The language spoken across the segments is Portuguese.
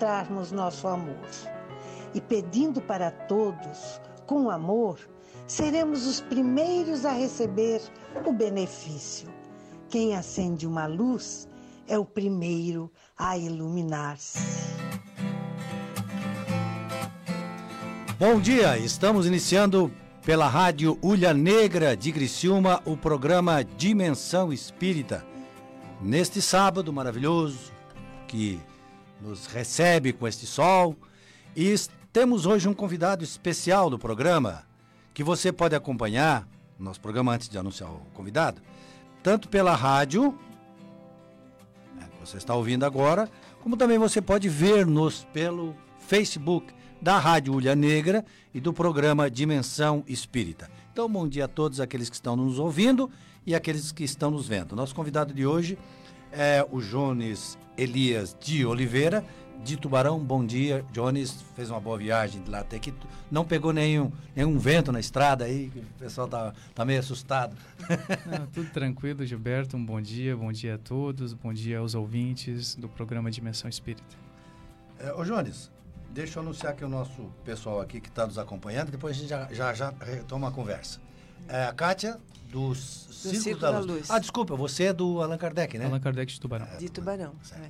mostrarmos nosso amor. E pedindo para todos, com amor, seremos os primeiros a receber o benefício. Quem acende uma luz é o primeiro a iluminar-se. Bom dia, estamos iniciando pela Rádio Ulha Negra de Criciúma o programa Dimensão Espírita. Neste sábado maravilhoso que nos recebe com este sol e temos hoje um convidado especial do programa que você pode acompanhar, nosso programa antes de anunciar o convidado, tanto pela rádio, né, que você está ouvindo agora, como também você pode ver-nos pelo Facebook da Rádio Ulha Negra e do programa Dimensão Espírita. Então, bom dia a todos aqueles que estão nos ouvindo e aqueles que estão nos vendo. Nosso convidado de hoje é o Jones Elias de Oliveira, de Tubarão. Bom dia, Jones. Fez uma boa viagem de lá até que não pegou nenhum, nenhum vento na estrada aí, o pessoal tá, tá meio assustado. Não, tudo tranquilo, Gilberto. Um bom dia, bom dia a todos, bom dia aos ouvintes do programa Dimensão Espírita. É, ô Jones, deixa eu anunciar que o nosso pessoal aqui que está nos acompanhando, depois a gente já, já, já retoma a conversa. É, a Kátia, do, Círculo, Círculo da, da Luz. Luz. Ah, desculpa, você é do Allan Kardec, né? Allan Kardec de Tubarão. É, de Tubarão. É.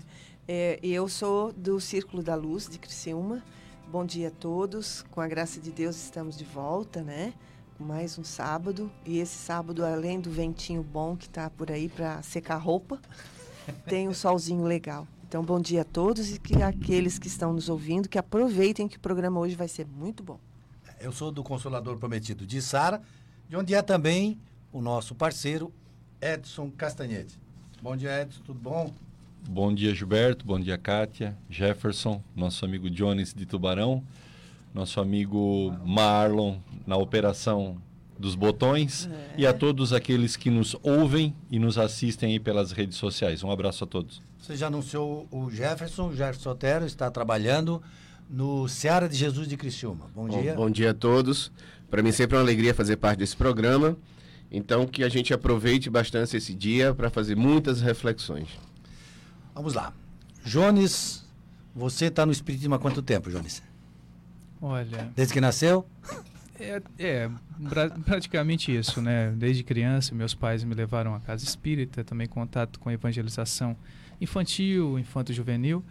É, eu sou do Círculo da Luz de Criciúma. Bom dia a todos. Com a graça de Deus estamos de volta, né? Mais um sábado. E esse sábado, além do ventinho bom que está por aí para secar roupa, tem um solzinho legal. Então, bom dia a todos e que aqueles que estão nos ouvindo, que aproveitem que o programa hoje vai ser muito bom. Eu sou do Consolador Prometido de Sara, de onde é também o nosso parceiro Edson Castanhete. Bom dia, Edson, tudo bom? Bom dia, Gilberto. Bom dia, Kátia, Jefferson, nosso amigo Jones de Tubarão, nosso amigo Marlon na operação dos botões é. e a todos aqueles que nos ouvem e nos assistem aí pelas redes sociais. Um abraço a todos. Você já anunciou o Jefferson, o Jefferson Otero está trabalhando no Seara de Jesus de Criciúma. Bom, bom dia. Bom dia a todos. Para mim sempre é uma alegria fazer parte desse programa. Então que a gente aproveite bastante esse dia para fazer muitas reflexões. Vamos lá. Jones, você está no Espiritismo há quanto tempo, Jones? Olha. Desde que nasceu? É, é praticamente isso, né? Desde criança, meus pais me levaram à casa espírita, também contato com a evangelização infantil, infanto-juvenil.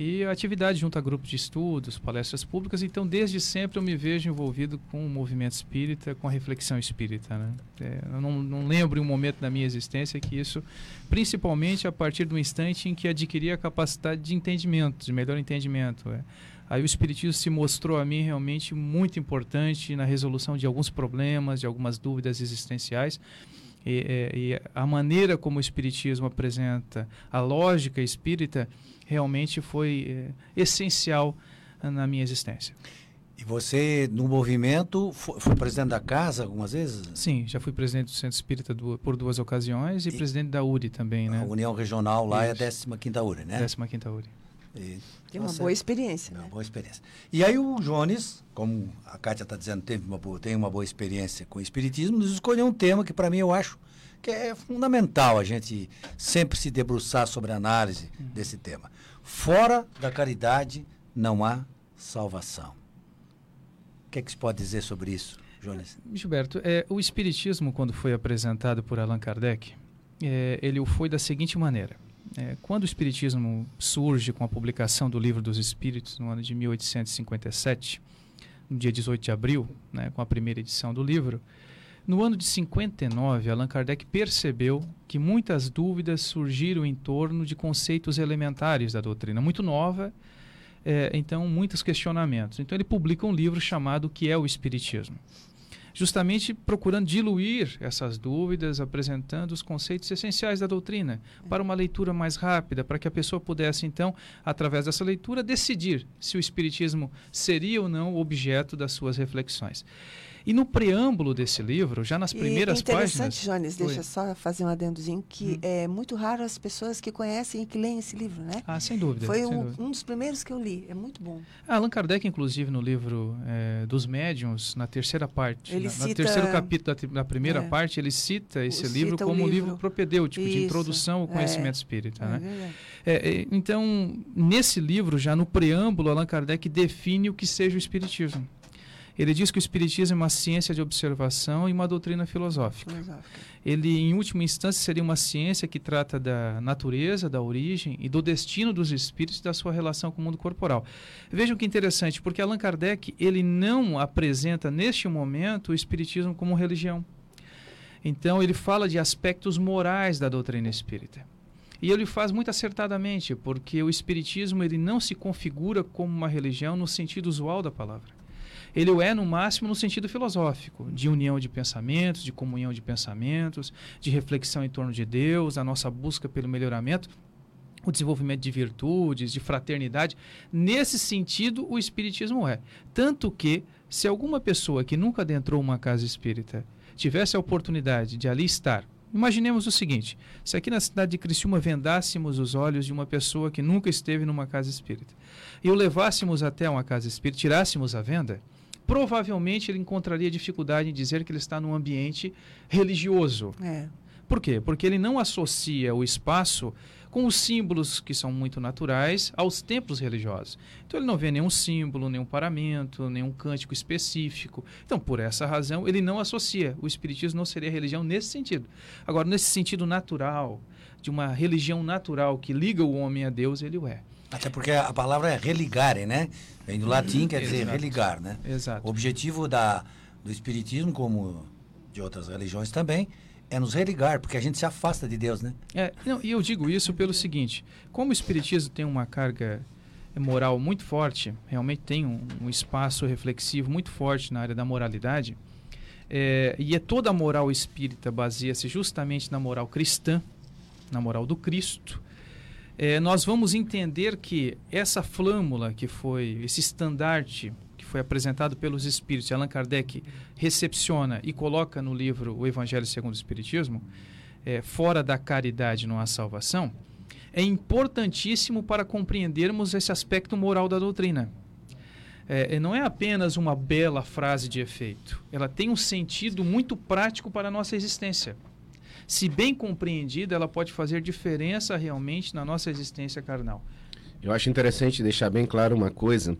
E atividade junto a grupos de estudos, palestras públicas, então desde sempre eu me vejo envolvido com o movimento espírita, com a reflexão espírita. Né? É, eu não, não lembro um momento da minha existência que isso, principalmente a partir do instante em que adquiri a capacidade de entendimento, de melhor entendimento. É. Aí o Espiritismo se mostrou a mim realmente muito importante na resolução de alguns problemas, de algumas dúvidas existenciais. E, é, e, a maneira como o Espiritismo apresenta a lógica espírita realmente foi é, essencial na minha existência. E você, no movimento, foi, foi, presidente da casa algumas vezes? Sim, já fui presidente do Centro Espírita do, por duas ocasiões e, e, presidente da URI também, né? A União Regional lá Isso. é a 15ª URI, né? 15ª URI. E, Tem uma boa experiência. Uma né? boa experiência. E aí o Jones, como a Kátia está dizendo, teve uma boa, tem uma boa experiência com o Espiritismo, nos escolheu um tema que para mim eu acho que é fundamental a gente sempre se debruçar sobre a análise uhum. desse tema. Fora da caridade não há salvação. O que é que se pode dizer sobre isso, Jonas? Gilberto, é, o Espiritismo, quando foi apresentado por Allan Kardec, é, ele o foi da seguinte maneira. É, quando o Espiritismo surge com a publicação do Livro dos Espíritos, no ano de 1857, no dia 18 de abril, né, com a primeira edição do livro, no ano de 59, Allan Kardec percebeu que muitas dúvidas surgiram em torno de conceitos elementares da doutrina, muito nova, é, então muitos questionamentos. Então ele publica um livro chamado O que é o Espiritismo? Justamente procurando diluir essas dúvidas, apresentando os conceitos essenciais da doutrina para uma leitura mais rápida, para que a pessoa pudesse, então, através dessa leitura, decidir se o Espiritismo seria ou não objeto das suas reflexões. E no preâmbulo desse livro, já nas primeiras e interessante, páginas. Jones, deixa só fazer um adendozinho, que hum. é muito raro as pessoas que conhecem e que leem esse livro, né? Ah, sem dúvida. Foi sem um, dúvida. um, dos primeiros que eu li, é muito bom. Ah, Allan Kardec, inclusive, no livro é, dos médiuns, na terceira parte, ele na, cita, no terceiro capítulo da, primeira é, parte, ele cita esse cita livro como um livro propedêutico, Isso, de introdução ao conhecimento é, espírita. né? É, então, nesse livro, já no preâmbulo, Allan Kardec define o que seja o espiritismo. Ele diz que o Espiritismo é uma ciência de observação e uma doutrina filosófica. filosófica. Ele, em última instância, seria uma ciência que trata da natureza, da origem e do destino dos espíritos e da sua relação com o mundo corporal. Vejam que interessante, porque Allan Kardec ele não apresenta, neste momento, o Espiritismo como religião. Então, ele fala de aspectos morais da doutrina espírita. E ele faz muito acertadamente, porque o espiritismo ele não se configura como uma religião no sentido usual da palavra ele o é no máximo no sentido filosófico, de união de pensamentos, de comunhão de pensamentos, de reflexão em torno de Deus, a nossa busca pelo melhoramento, o desenvolvimento de virtudes, de fraternidade. Nesse sentido, o espiritismo é. Tanto que, se alguma pessoa que nunca adentrou uma casa espírita tivesse a oportunidade de ali estar, Imaginemos o seguinte: se aqui na cidade de Criciúma vendássemos os olhos de uma pessoa que nunca esteve numa casa espírita e o levássemos até uma casa espírita, tirássemos a venda, provavelmente ele encontraria dificuldade em dizer que ele está num ambiente religioso. É. Por quê? Porque ele não associa o espaço com os símbolos que são muito naturais aos templos religiosos. Então ele não vê nenhum símbolo, nenhum paramento, nenhum cântico específico. Então, por essa razão, ele não associa. O espiritismo não seria religião nesse sentido. Agora, nesse sentido natural, de uma religião natural que liga o homem a Deus, ele o é. Até porque a palavra é religare, né? Vem do latim, quer dizer Exato. religar, né? Exato. O objetivo da, do espiritismo, como de outras religiões também, é nos religar, porque a gente se afasta de Deus, né? É, não, e eu digo isso pelo seguinte: como o espiritismo tem uma carga moral muito forte, realmente tem um, um espaço reflexivo muito forte na área da moralidade, é, e é toda a moral espírita baseia-se justamente na moral cristã, na moral do Cristo é, nós vamos entender que essa flâmula que foi, esse estandarte que foi apresentado pelos espíritos, Allan Kardec recepciona e coloca no livro O Evangelho segundo o Espiritismo, é, fora da caridade não há salvação, é importantíssimo para compreendermos esse aspecto moral da doutrina. É, não é apenas uma bela frase de efeito, ela tem um sentido muito prático para a nossa existência se bem compreendida, ela pode fazer diferença realmente na nossa existência carnal. Eu acho interessante deixar bem claro uma coisa,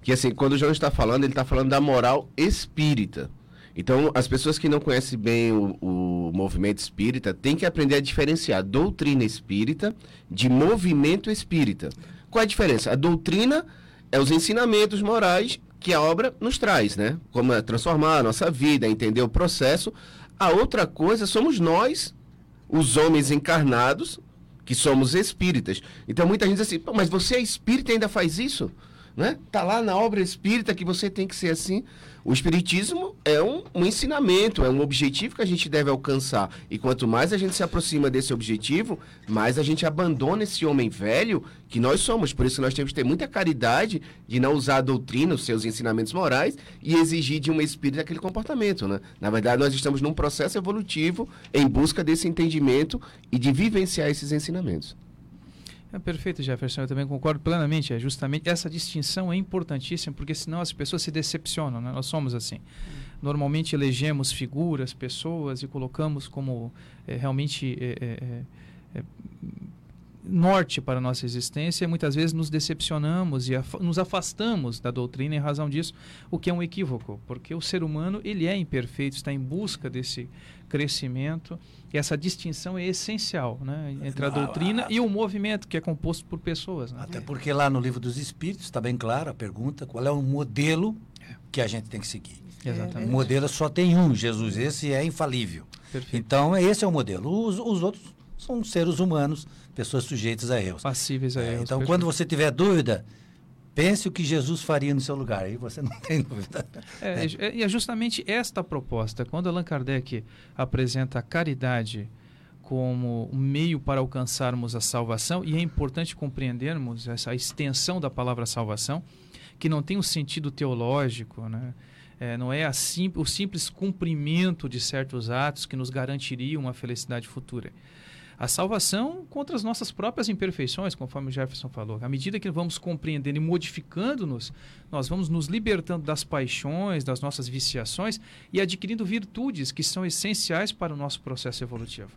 que assim, quando o João está falando, ele está falando da moral espírita. Então, as pessoas que não conhecem bem o, o movimento espírita têm que aprender a diferenciar doutrina espírita de movimento espírita. Qual é a diferença? A doutrina é os ensinamentos morais que a obra nos traz, né? Como é transformar a nossa vida, entender o processo. A outra coisa somos nós, os homens encarnados, que somos espíritas. Então muita gente diz assim, mas você é espírita e ainda faz isso? Né? Tá lá na obra espírita que você tem que ser assim. O espiritismo é um, um, ensinamento, é um objetivo que a gente deve alcançar. E quanto mais a gente se aproxima desse objetivo, mais a gente abandona esse homem velho que nós somos. Por isso nós temos que ter muita caridade de não usar a doutrina, os seus ensinamentos morais e exigir de um espírito aquele comportamento, né? Na verdade, nós estamos num processo evolutivo em busca desse entendimento e de vivenciar esses ensinamentos. É perfeito, Jefferson. Eu também concordo plenamente. É justamente essa distinção é importantíssima, porque senão as pessoas se decepcionam. Né? Nós somos assim. Normalmente elegemos figuras, pessoas e colocamos como é, realmente é, é, norte para a nossa existência. E muitas vezes nos decepcionamos e af nos afastamos da doutrina em razão disso, o que é um equívoco, porque o ser humano ele é imperfeito, está em busca desse crescimento. E essa distinção é essencial né, entre a doutrina e o movimento, que é composto por pessoas. Né? Até porque lá no livro dos Espíritos está bem claro a pergunta: qual é o modelo que a gente tem que seguir? Exatamente. O modelo só tem um, Jesus. Esse é infalível. Perfeito. Então, esse é o modelo. Os, os outros são seres humanos, pessoas sujeitas a erros. Passíveis a é, erros. Então, perfeito. quando você tiver dúvida, pense o que Jesus faria no seu lugar. Aí você não tem dúvida. É, é. E é justamente esta proposta. Quando Allan Kardec apresenta a caridade como um meio para alcançarmos a salvação, e é importante compreendermos essa extensão da palavra salvação, que não tem um sentido teológico, né? É, não é sim, o simples cumprimento de certos atos que nos garantiria uma felicidade futura. A salvação contra as nossas próprias imperfeições, conforme o Jefferson falou. À medida que vamos compreendendo e modificando-nos, nós vamos nos libertando das paixões, das nossas viciações e adquirindo virtudes que são essenciais para o nosso processo evolutivo.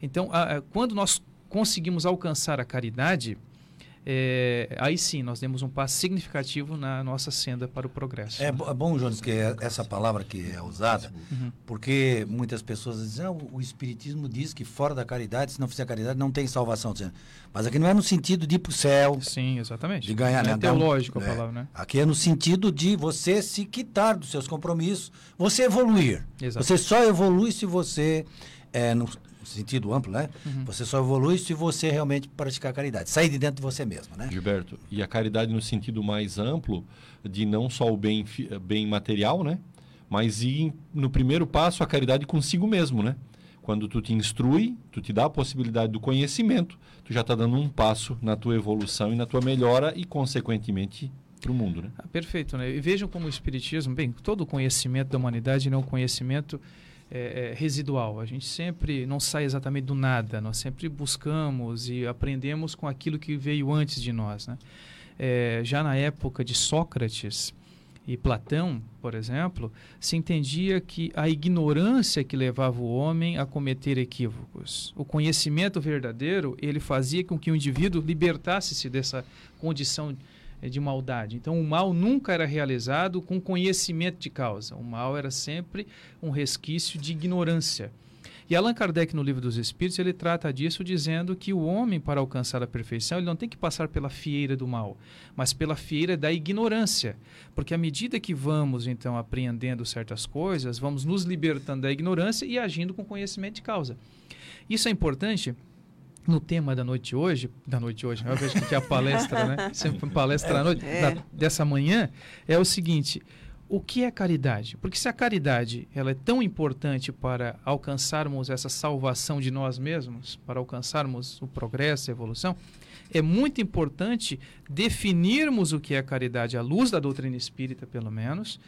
Então, a, a, quando nós conseguimos alcançar a caridade, é, aí sim nós demos um passo significativo na nossa senda para o progresso. É, é bom, Jones, que é essa palavra que é usada, uhum. porque muitas pessoas dizem, ah, o Espiritismo diz que fora da caridade, se não fizer caridade, não tem salvação. Mas aqui não é no sentido de ir para o céu. Sim, exatamente. De ganhar, não né? É teológico a é. palavra, né? Aqui é no sentido de você se quitar dos seus compromissos, você evoluir. Exato. Você só evolui se você é, no, sentido amplo, né? Uhum. Você só evolui se você realmente praticar caridade, sair de dentro de você mesmo, né? Gilberto, e a caridade no sentido mais amplo de não só o bem, bem material, né? Mas ir no primeiro passo a caridade consigo mesmo, né? Quando tu te instrui, tu te dá a possibilidade do conhecimento, tu já está dando um passo na tua evolução e na tua melhora e, consequentemente, para o mundo, né? Ah, perfeito, né? E vejam como o Espiritismo, bem, todo o conhecimento da humanidade não é um conhecimento é, é, residual. A gente sempre não sai exatamente do nada, nós sempre buscamos e aprendemos com aquilo que veio antes de nós. Né? É, já na época de Sócrates e Platão, por exemplo, se entendia que a ignorância que levava o homem a cometer equívocos. O conhecimento verdadeiro ele fazia com que o indivíduo libertasse-se dessa condição de maldade. Então, o mal nunca era realizado com conhecimento de causa. O mal era sempre um resquício de ignorância. E Allan Kardec, no Livro dos Espíritos, ele trata disso dizendo que o homem, para alcançar a perfeição, ele não tem que passar pela fieira do mal, mas pela fieira da ignorância. Porque à medida que vamos, então, apreendendo certas coisas, vamos nos libertando da ignorância e agindo com conhecimento de causa. Isso é importante no tema da noite hoje, da noite hoje, eu vejo que é a palestra, né? Sempre palestra à noite, é. da, dessa manhã, é o seguinte: o que é caridade? Porque se a caridade ela é tão importante para alcançarmos essa salvação de nós mesmos, para alcançarmos o progresso, a evolução, é muito importante definirmos o que é caridade à luz da doutrina espírita, pelo menos.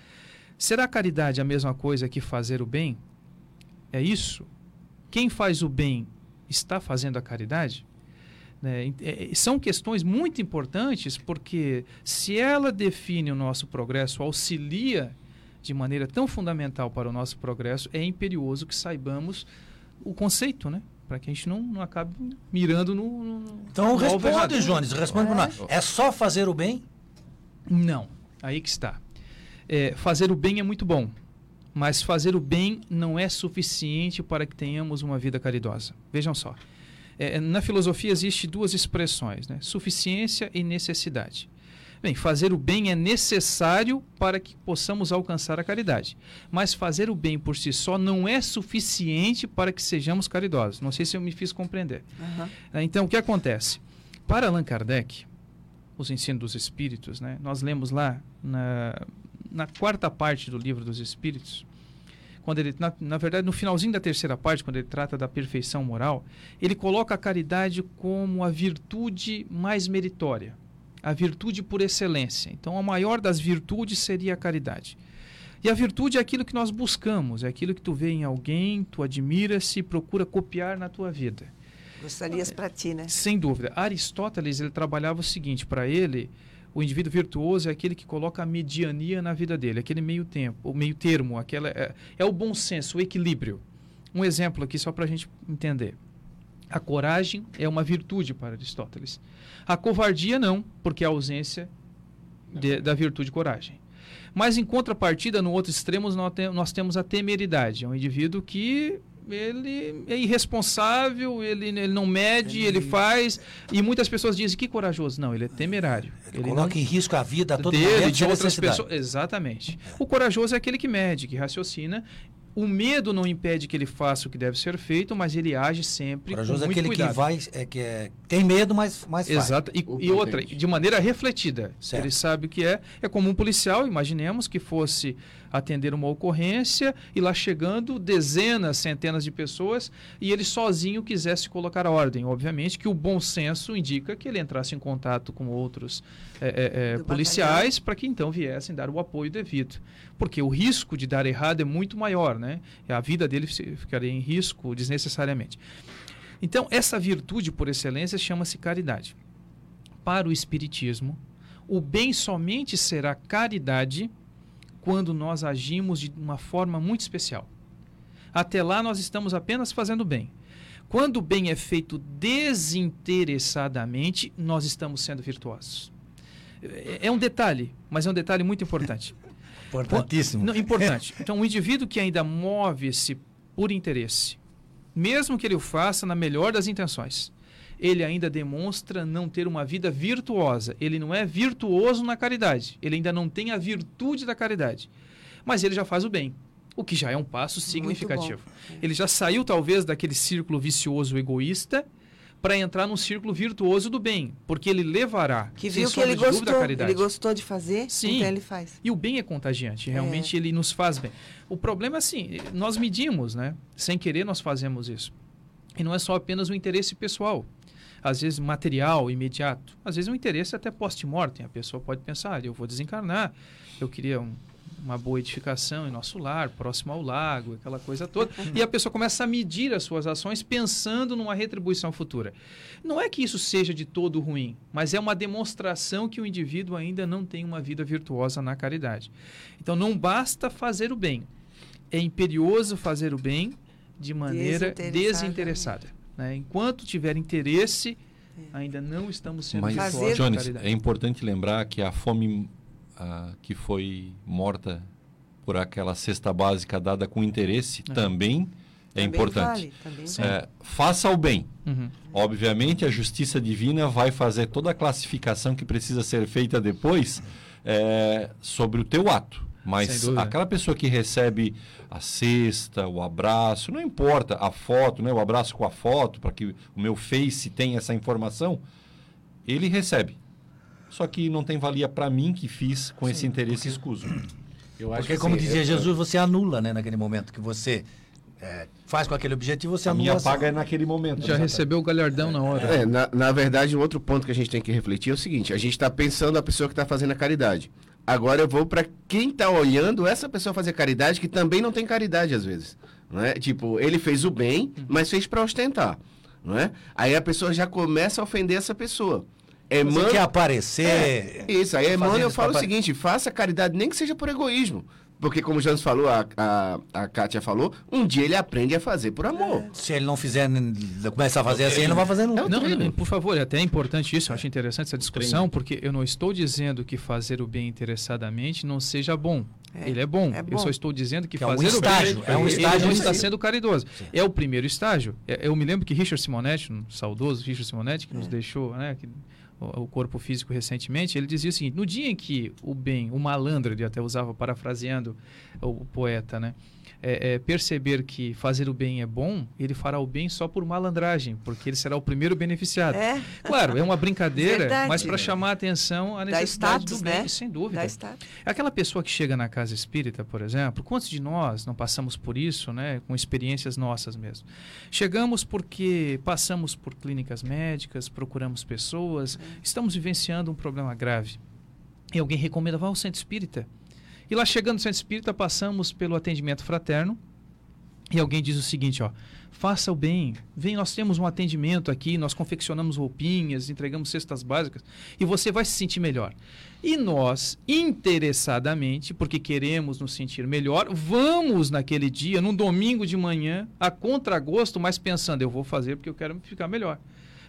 Será caridade a mesma coisa que fazer o bem? É isso? Quem faz o bem está fazendo a caridade? Né? É, são questões muito importantes porque se ela define o nosso progresso, auxilia de maneira tão fundamental para o nosso progresso, é imperioso que saibamos o conceito, né? Para que a gente não, não acabe mirando no. no então responde, Jones, responde é. é só fazer o bem? Não, aí que está. É, fazer o bem é muito bom, mas fazer o bem não é suficiente para que tenhamos uma vida caridosa. Vejam só. É, na filosofia existe duas expressões, né? suficiência e necessidade. Bem, fazer o bem é necessário para que possamos alcançar a caridade. Mas fazer o bem por si só não é suficiente para que sejamos caridosos. Não sei se eu me fiz compreender. Uhum. Então, o que acontece? Para Allan Kardec, os ensinos dos espíritos, né? nós lemos lá na, na quarta parte do livro dos Espíritos, quando ele, na, na, verdade, no finalzinho da terceira parte, quando ele trata da perfeição moral, ele coloca a caridade como a virtude mais meritória, a virtude por excelência. Então, a maior das virtudes seria a caridade. E a virtude é aquilo que nós buscamos, é aquilo que tu vê em alguém, tu admira-se e procura copiar na tua vida. Gostarias para ti, né? Sem dúvida. Aristóteles, ele trabalhava o seguinte, para ele, o indivíduo virtuoso é aquele que coloca a mediania na vida dele, aquele meio tempo, o meio termo, aquela é, é o bom senso, o equilíbrio. Um exemplo aqui só para a gente entender. A coragem é uma virtude para Aristóteles. A covardia não, porque é a ausência de, da virtude coragem. Mas em contrapartida, no outro extremo, nós temos a temeridade. É um indivíduo que ele é irresponsável, ele, ele não mede, ele... ele... faz. E muitas pessoas dizem que corajoso. Não, ele é temerário. Ele, ele coloca não... em risco a vida a todo dele, momento, de outras pessoas. Exatamente. O corajoso é aquele que mede, que raciocina. O medo não impede que ele faça o que deve ser feito, mas ele age sempre corajoso com muito é aquele cuidado. que vai, é que é, tem medo, mas, mas Exato. E, e outra, de maneira refletida. Certo. Ele sabe o que é. É como um policial, imaginemos que fosse atender uma ocorrência e lá chegando dezenas, centenas de pessoas e ele sozinho quisesse colocar a ordem. Obviamente que o bom senso indica que ele entrasse em contato com outros é, é, policiais para que então viessem dar o apoio devido. Porque o risco de dar errado é muito maior, né? A vida dele ficaria em risco desnecessariamente. Então, essa virtude por excelência chama-se caridade. Para o Espiritismo, o bem somente será caridade quando nós agimos de uma forma muito especial. Até lá, nós estamos apenas fazendo bem. Quando o bem é feito desinteressadamente, nós estamos sendo virtuosos. É, é um detalhe, mas é um detalhe muito importante. Importantíssimo. Não, importante. Então, um indivíduo que ainda move-se por interesse, mesmo que ele o faça na melhor das intenções, ele ainda demonstra não ter uma vida virtuosa. Ele não é virtuoso na caridade. Ele ainda não tem a virtude da caridade. Mas ele já faz o bem, o que já é um passo significativo. Ele já saiu, talvez, daquele círculo vicioso egoísta para entrar num círculo virtuoso do bem, porque ele levará que viu que ele gostou, ele gostou de fazer, Sim. então ele faz. E o bem é contagiante, realmente é. ele nos faz bem. O problema é assim, nós medimos, né? Sem querer nós fazemos isso. E não é só apenas o interesse pessoal às vezes material, imediato. Às vezes um interesse até post-mortem. A pessoa pode pensar, ah, eu vou desencarnar, eu queria um, uma boa edificação em nosso lar, próximo ao lago, aquela coisa toda. e a pessoa começa a medir as suas ações pensando numa retribuição futura. Não é que isso seja de todo ruim, mas é uma demonstração que o indivíduo ainda não tem uma vida virtuosa na caridade. Então não basta fazer o bem, é imperioso fazer o bem de maneira desinteressada. Né? Enquanto tiver interesse, é. ainda não estamos sendo Mas, Jones, é importante lembrar que a fome que foi morta por aquela cesta básica dada com interesse é. também é também importante. Vale, é, faça o bem. Uhum. Obviamente, a justiça divina vai fazer toda a classificação que precisa ser feita depois é, sobre o teu ato. Mas aquela pessoa que recebe a cesta, o abraço, não importa a foto, né, o abraço com a foto, para que o meu Face tenha essa informação, ele recebe. Só que não tem valia para mim que fiz com Sim, esse interesse porque, escuso. Eu acho porque, como assim, dizia eu, Jesus, você anula, né, naquele momento que você é, faz com aquele objetivo, você a anula. A minha paga é naquele momento. Já recebeu o galhardão na hora. É, na, na verdade, um outro ponto que a gente tem que refletir é o seguinte: a gente está pensando a pessoa que está fazendo a caridade. Agora eu vou para quem está olhando essa pessoa fazer caridade, que também não tem caridade às vezes. Não é? Tipo, ele fez o bem, mas fez para ostentar. Não é? Aí a pessoa já começa a ofender essa pessoa. Emmanuel... Você quer aparecer. É, isso, aí Emmanuel fala o seguinte: faça caridade, nem que seja por egoísmo. Porque, como o Janos falou, a, a, a Kátia falou, um dia ele aprende a fazer por amor. É. Se ele não fizer, começar a fazer assim, ele não vai fazer nunca. Não, não, por favor, é até importante isso, eu acho interessante essa discussão, porque eu não estou dizendo que fazer o bem interessadamente não seja bom. É, ele é bom. é bom. Eu só estou dizendo que, que fazer é um estágio, o bem é um estágio ele não está sendo caridoso. Sim. É o primeiro estágio. É, eu me lembro que Richard Simonetti, um saudoso Richard Simonetti, que nos é. deixou, né, que o corpo físico recentemente, ele dizia o seguinte: no dia em que o bem, o malandro, ele até usava parafraseando o poeta, né? É, é, perceber que fazer o bem é bom, ele fará o bem só por malandragem, porque ele será o primeiro beneficiado. É? Claro, é uma brincadeira, Verdade. mas para chamar a atenção a necessidade status, do bem, né? sem dúvida. Aquela pessoa que chega na casa espírita, por exemplo, quantos de nós não passamos por isso, né, com experiências nossas mesmo? Chegamos porque passamos por clínicas médicas, procuramos pessoas, estamos vivenciando um problema grave. E alguém recomenda, vá ao centro espírita. E lá chegando no centro espírita, passamos pelo atendimento fraterno. E alguém diz o seguinte, ó, faça o bem, vem, nós temos um atendimento aqui, nós confeccionamos roupinhas, entregamos cestas básicas e você vai se sentir melhor. E nós, interessadamente, porque queremos nos sentir melhor, vamos naquele dia, num domingo de manhã, a contragosto, mas pensando, eu vou fazer porque eu quero ficar melhor.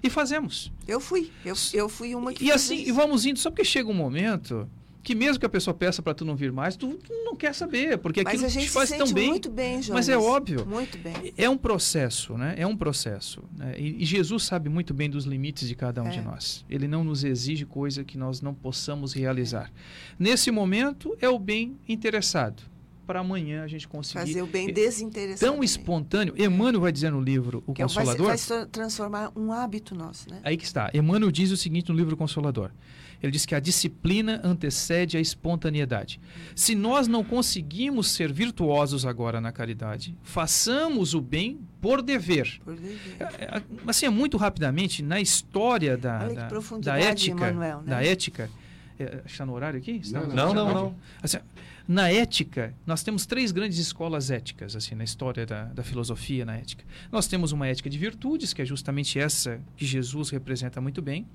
E fazemos. Eu fui, eu, eu fui uma que E assim, isso. e vamos indo, só porque chega um momento que mesmo que a pessoa peça para tu não vir mais, tu, tu não quer saber, porque mas aquilo te faz tão bem. Muito bem, Jonas. Mas é óbvio. Muito bem. É um processo, né? É um processo. Né? E, e, Jesus sabe muito bem dos limites de cada um é. de nós. Ele não nos exige coisa que nós não possamos realizar. Nesse momento é o bem interessado. para amanhã a gente conseguir. Fazer o bem É desinteressado. Tão espontâneo. Emmanuel vai dizer no livro O Que é- vai, se- Consolador. vai se transformar um hábito nosso, né? Aí que está. Emmanuel diz o seguinte no livro Consolador. Ele diz que a disciplina antecede a espontaneidade. Se nós não conseguimos ser virtuosos agora na caridade, façamos o bem por dever. Por dever. É, é, Assim, é muito rapidamente, na história da, da, da ética, Emmanuel, né? da ética, é, está no horário aqui? Estamos- Não, não, Ótimo. não. Assim, na ética, nós temos três grandes escolas éticas, assim, na história da, da filosofia, na ética. Nós temos uma ética de virtudes, que é justamente essa que Jesus representa muito bem.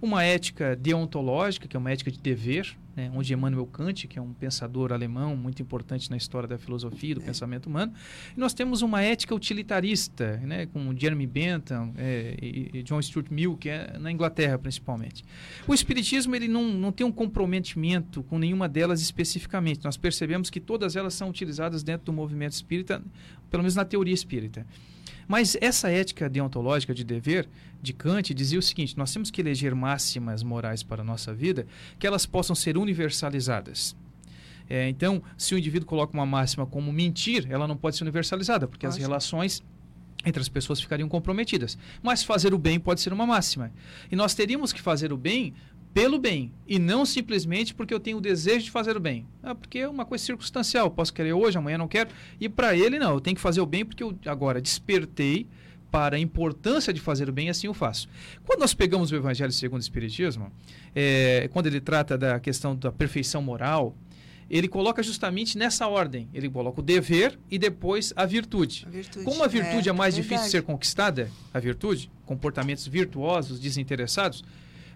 Uma ética deontológica, que é uma ética de dever, né, onde Emmanuel Kant, que é um pensador alemão muito importante na história da filosofia e do pensamento humano. E nós temos uma ética utilitarista, né, com Jeremy Bentham é, e, e John Stuart Mill, que é na Inglaterra principalmente. O Espiritismo ele não, não tem um comprometimento com nenhuma delas especificamente. Nós percebemos que todas elas são utilizadas dentro do movimento espírita, pelo menos na teoria espírita. Mas essa ética deontológica de dever de Kant dizia o seguinte: nós temos que eleger máximas morais para a nossa vida que elas possam ser universalizadas. É, então, se o indivíduo coloca uma máxima como mentir, ela não pode ser universalizada, porque as relações entre as pessoas ficariam comprometidas. Mas fazer o bem pode ser uma máxima. E nós teríamos que fazer o bem pelo bem e não simplesmente porque eu tenho o desejo de fazer o bem. Ah, porque é uma coisa circunstancial, posso querer hoje, amanhã não quero. E para ele não, eu tenho que fazer o bem porque eu agora despertei para a importância de fazer o bem, e assim eu faço. Quando nós pegamos o Evangelho segundo o Espiritismo, é, quando ele trata da questão da perfeição moral, ele coloca justamente nessa ordem. Ele coloca o dever e depois a virtude. A virtude. Como a virtude é, mais difícil de ser conquistada, a virtude, comportamentos virtuosos, desinteressados,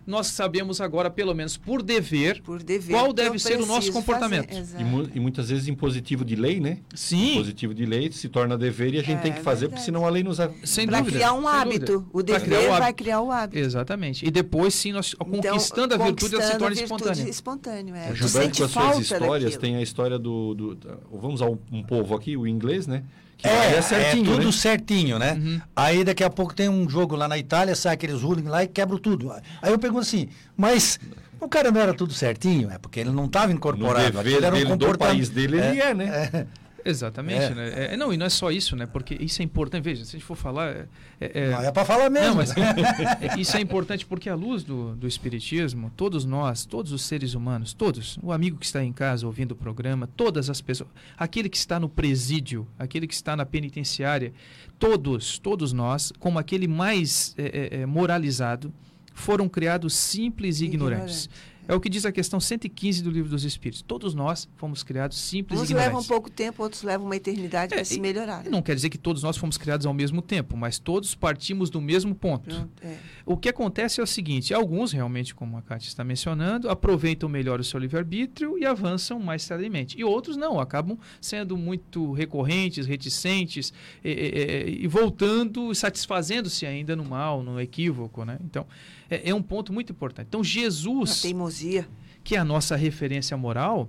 nós sabemos agora, pelo menos por dever, Por dever. Qual deve ser o nosso comportamento? E, mu- e muitas vezes impositivo de lei, né? sim, Impositivo de lei se torna dever e a gente É, tem que fazer, verdade. porque senão a lei nos. a- sem Para dúvida. criar um hábito. O Pra dever criar o vai hábito. criar o hábito. Exatamente. E depois, sim, nós Então, conquistando a virtude, ela se conquistando torna a espontânea. espontâneo, é. O Gilberto, sente com as suas histórias, daquilo. tem a história do. do- vamos usar um, um povo aqui, o inglês, né? Que É, é certinho, é tudo né? certinho, né? Uhum. Aí daqui a pouco tem um jogo lá na Itália, sai aqueles hooligans lá e quebra tudo. Aí eu pergunto assim, mas o cara não era tudo certinho? É porque ele não estava No incorporado. dever aquilo era um dele, do país dele, ele é, né? Exatamente, É. né? É, não, e não é só isso, né? Porque isso é importante. Veja, se a gente for falar. É, é- Não, é para falar mesmo. Não, mas é isso é importante porque à luz do, do Espiritismo, todos nós, todos os seres humanos, todos, o amigo que está em casa ouvindo o programa, todas as pessoas, aquele que está no presídio, aquele que está na penitenciária, todos, todos nós, como aquele mais é, é, é, moralizado, foram criados simples e ignorantes. Ignorante. É o que diz a questão 115 do Livro dos Espíritos. Todos nós fomos criados simples Uns e levam ignorantes. pouco tempo, outros levam uma eternidade É, para se melhorar. Não quer dizer que todos nós fomos criados ao mesmo tempo, mas todos partimos do mesmo ponto. Pronto, é. O que acontece é o seguinte: alguns, realmente, como a Kátia está mencionando, aproveitam melhor o seu livre-arbítrio e avançam mais tardiamente. E outros não, acabam sendo muito recorrentes, reticentes e, e- e- e voltando, satisfazendo-se ainda no mal, no equívoco. Né? Então, é, é um ponto muito importante. Então, A Jesus, teimosia. que é a nossa referência moral,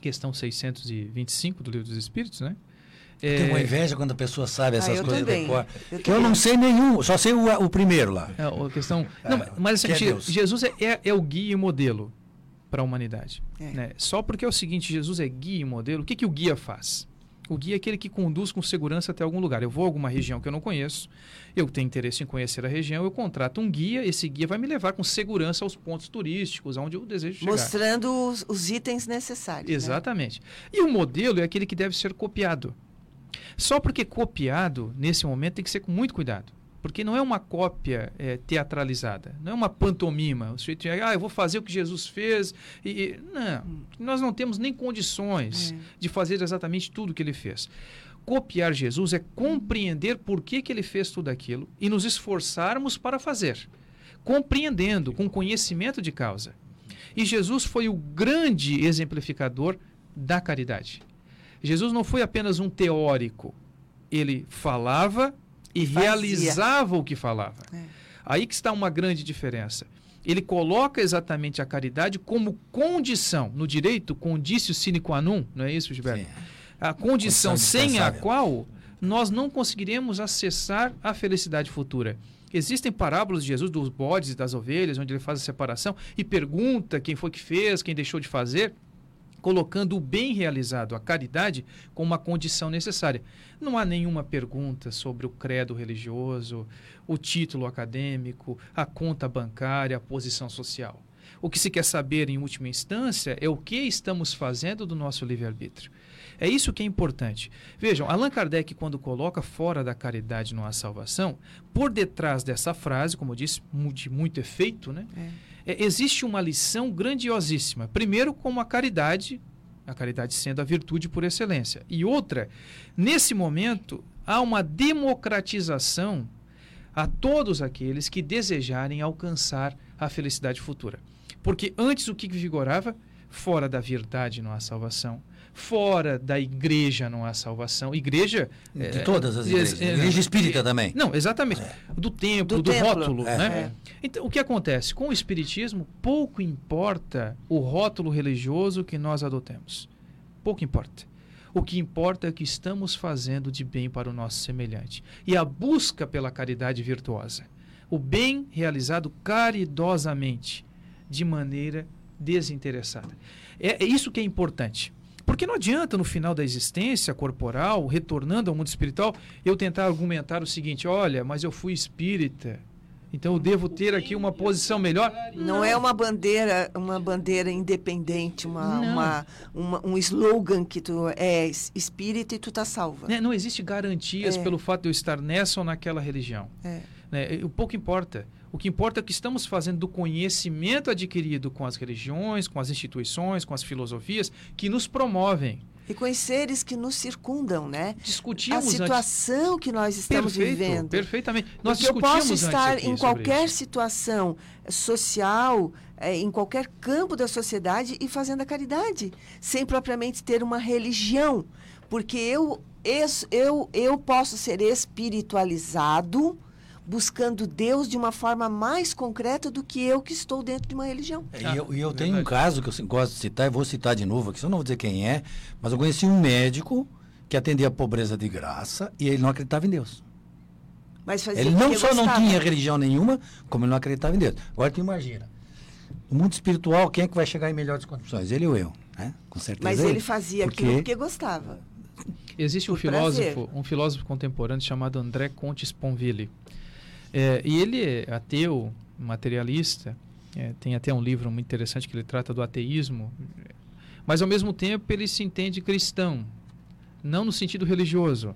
questão 625 do Livro dos Espíritos, né? É, Tem uma inveja quando a pessoa sabe essas Ah, eu coisas também. Eu Que eu não sei nenhum, só sei o, o primeiro lá. É, a questão. Não, É, mas assim, que é. Jesus é, é, é o guia e modelo para a humanidade. É. né? Só porque é o seguinte: Jesus é guia e modelo, o que, que o guia faz? O guia é aquele que conduz com segurança até algum lugar. Eu vou a alguma região que eu não conheço, eu tenho interesse em conhecer a região, eu contrato um guia, esse guia vai me levar com segurança aos pontos turísticos, aonde eu desejo chegar. Mostrando os, os itens necessários. né? Exatamente. E o modelo é aquele que deve ser copiado. Só porque copiado, nesse momento, tem que ser com muito cuidado. Porque não é uma cópia é, teatralizada, não é uma pantomima. O sujeito ah, eu vou fazer o que Jesus fez. E, e- não, nós não temos nem condições É. de fazer exatamente tudo o que ele fez. Copiar Jesus é compreender por que, que ele fez tudo aquilo e nos esforçarmos para fazer, compreendendo, com conhecimento de causa. E Jesus foi o grande exemplificador da caridade. Jesus não foi apenas um teórico, ele falava e Fazia. realizava o que falava. É. Aí que está uma grande diferença. Ele coloca exatamente a caridade como condição, no direito, condício sine qua non, não é isso, Gilberto? Sim. A condição Condição sem a qual nós não conseguiremos acessar a felicidade futura. Existem parábolas de Jesus dos bodes e das ovelhas, onde ele faz a separação e pergunta quem foi que fez, quem deixou de fazer. Colocando o bem realizado, a caridade, como uma condição necessária. Não há nenhuma pergunta sobre o credo religioso, o título acadêmico, a conta bancária, a posição social. O que se quer saber, em última instância, é o que estamos fazendo do nosso livre-arbítrio. É isso que é importante. Vejam, Allan Kardec, quando coloca fora da caridade não há salvação, por detrás dessa frase, como eu disse, de muito efeito, né? É. É, existe uma lição grandiosíssima. Primeiro, como a caridade, a caridade sendo a virtude por excelência. E outra, nesse momento, há uma democratização a todos aqueles que desejarem alcançar a felicidade futura. Porque antes o que vigorava? Fora da verdade não há salvação. Fora da igreja não há salvação. Igreja. De é, todas as igrejas. É, igreja espírita é, também. Não, exatamente. É. Do templo, do, do templo. rótulo. É. Né? É. Então, o que acontece? Com o Espiritismo, pouco importa o rótulo religioso que nós adotemos. Pouco importa. O que importa é o que estamos fazendo de bem para o nosso semelhante. E a busca pela caridade virtuosa. O bem realizado caridosamente de maneira desinteressada. É, é isso que é importante. Porque não adianta, no final da existência corporal, retornando ao mundo espiritual, eu tentar argumentar o seguinte: olha, mas eu fui espírita, então eu devo ter aqui uma posição melhor. Não, não é uma bandeira, uma bandeira independente, uma, uma, uma, um slogan que tu é espírita e tu tá salva. É, não existe garantias é. pelo fato de eu estar nessa ou naquela religião. É. Né? O pouco importa. O que importa é o que estamos fazendo do conhecimento adquirido com as religiões, com as instituições, com as filosofias que nos promovem. E com os seres que nos circundam, né? Discutimos a situação antes... que nós estamos Perfeito, vivendo. Perfeitamente. Nós Porque eu posso estar em qualquer situação social, é, em qualquer campo da sociedade e fazendo a caridade, sem propriamente ter uma religião. Porque eu, eu, eu posso ser espiritualizado buscando Deus de uma forma mais concreta do que eu que estou dentro de uma religião. É, e eu, eu tenho um caso que eu gosto de citar, e vou citar de novo aqui, eu não vou dizer quem é, mas eu conheci um médico que atendia a pobreza de graça e ele não acreditava em Deus. Mas ele não só gostava. não tinha religião nenhuma, como ele não acreditava em Deus. Agora tu imagina, no mundo espiritual, quem é que vai chegar em melhores condições? Ele ou eu, né? Com certeza. Mas ele fazia porque... aquilo porque gostava. Existe um filósofo, um filósofo contemporâneo chamado André Comte Sponville. É, e ele é ateu, materialista, é, tem até um livro muito interessante que ele trata do ateísmo, mas ao mesmo tempo ele se entende cristão, não no sentido religioso,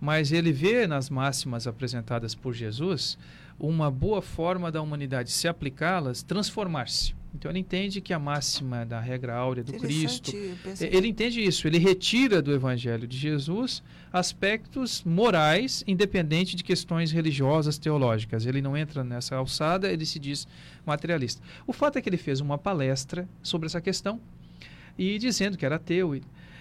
mas ele vê nas máximas apresentadas por Jesus uma boa forma da humanidade se aplicá-las, transformar-se. Então ele entende que a máxima da regra áurea do Cristo, ele entende isso, ele retira do evangelho de Jesus aspectos morais, independente de questões religiosas, teológicas. Ele não entra nessa alçada, ele se diz materialista. O fato é que ele fez uma palestra sobre essa questão e dizendo que era ateu.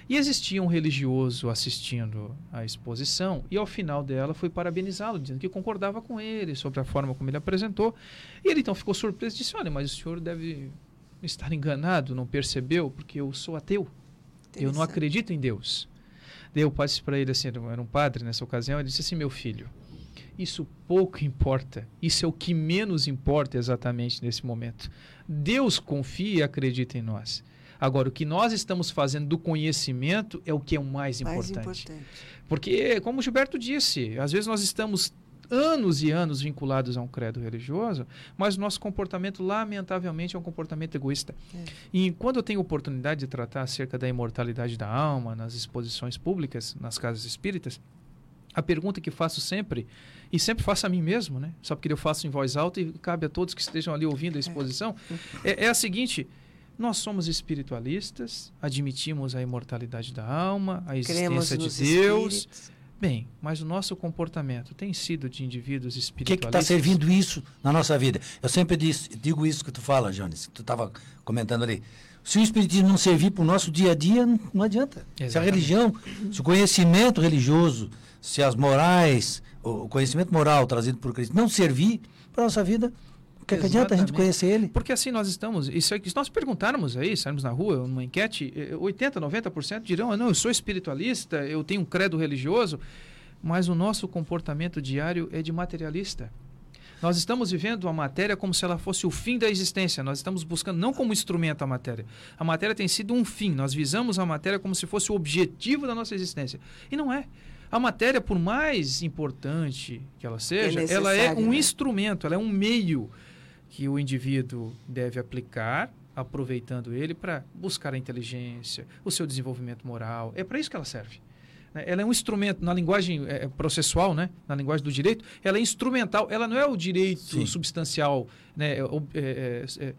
E existia um religioso assistindo à exposição e ao final dela foi parabenizá-lo, dizendo que concordava com ele sobre a forma como ele apresentou. E ele então ficou surpreso e disse: Olha, mas o senhor deve estar enganado, não percebeu, porque eu sou ateu. Eu não acredito em Deus. Daí eu passe para ele assim, era um padre nessa ocasião, ele disse assim: Meu filho, isso pouco importa. Isso é o que menos importa exatamente nesse momento. Deus confia e acredita em nós. Agora, o que nós estamos fazendo do conhecimento é o que é o mais importante. Mais importante. Porque, como o Gilberto disse, às vezes nós estamos anos e anos vinculados a um credo religioso, mas o nosso comportamento, lamentavelmente, é um comportamento egoísta. É. E quando eu tenho oportunidade de tratar acerca da imortalidade da alma nas exposições públicas, nas casas espíritas, a pergunta que faço sempre, e sempre faço a mim mesmo, né? só porque eu faço em voz alta e cabe a todos que estejam ali ouvindo a é. exposição, é, é, é a seguinte: nós somos espiritualistas, admitimos a imortalidade da alma, a existência de Deus. Espíritos. Bem, mas o nosso comportamento tem sido de indivíduos espiritualistas. O que está servindo isso na nossa vida? Eu sempre disse, digo isso que tu fala, Jones, tu estava comentando ali. Se o espiritismo não servir para o nosso dia a dia, não, não adianta. Exatamente. Se a religião, se o conhecimento religioso, se as morais, o conhecimento moral trazido por Cristo não servir para a nossa vida, o que, é que adianta a gente conhecer ele? Porque assim nós estamos. Isso é, se nós perguntarmos aí, sairmos na rua, numa enquete, 80%, eh, 90% dirão: ah, não, eu sou espiritualista, eu tenho um credo religioso, mas o nosso comportamento diário é de materialista. Nós estamos vivendo a matéria como se ela fosse o fim da existência. Nós estamos buscando não como instrumento a matéria. A matéria tem sido um fim. Nós visamos a matéria como se fosse o objetivo da nossa existência. E não é. A matéria, por mais importante que ela seja, É ela é um né? instrumento, ela é um meio que o indivíduo deve aplicar, aproveitando ele para buscar a inteligência, o seu desenvolvimento moral. É para isso que ela serve. né? Ela é um instrumento, na linguagem eh, processual, né? na linguagem do direito, ela é instrumental, ela não é o direito Sim. substancial, né? é, é, é, é,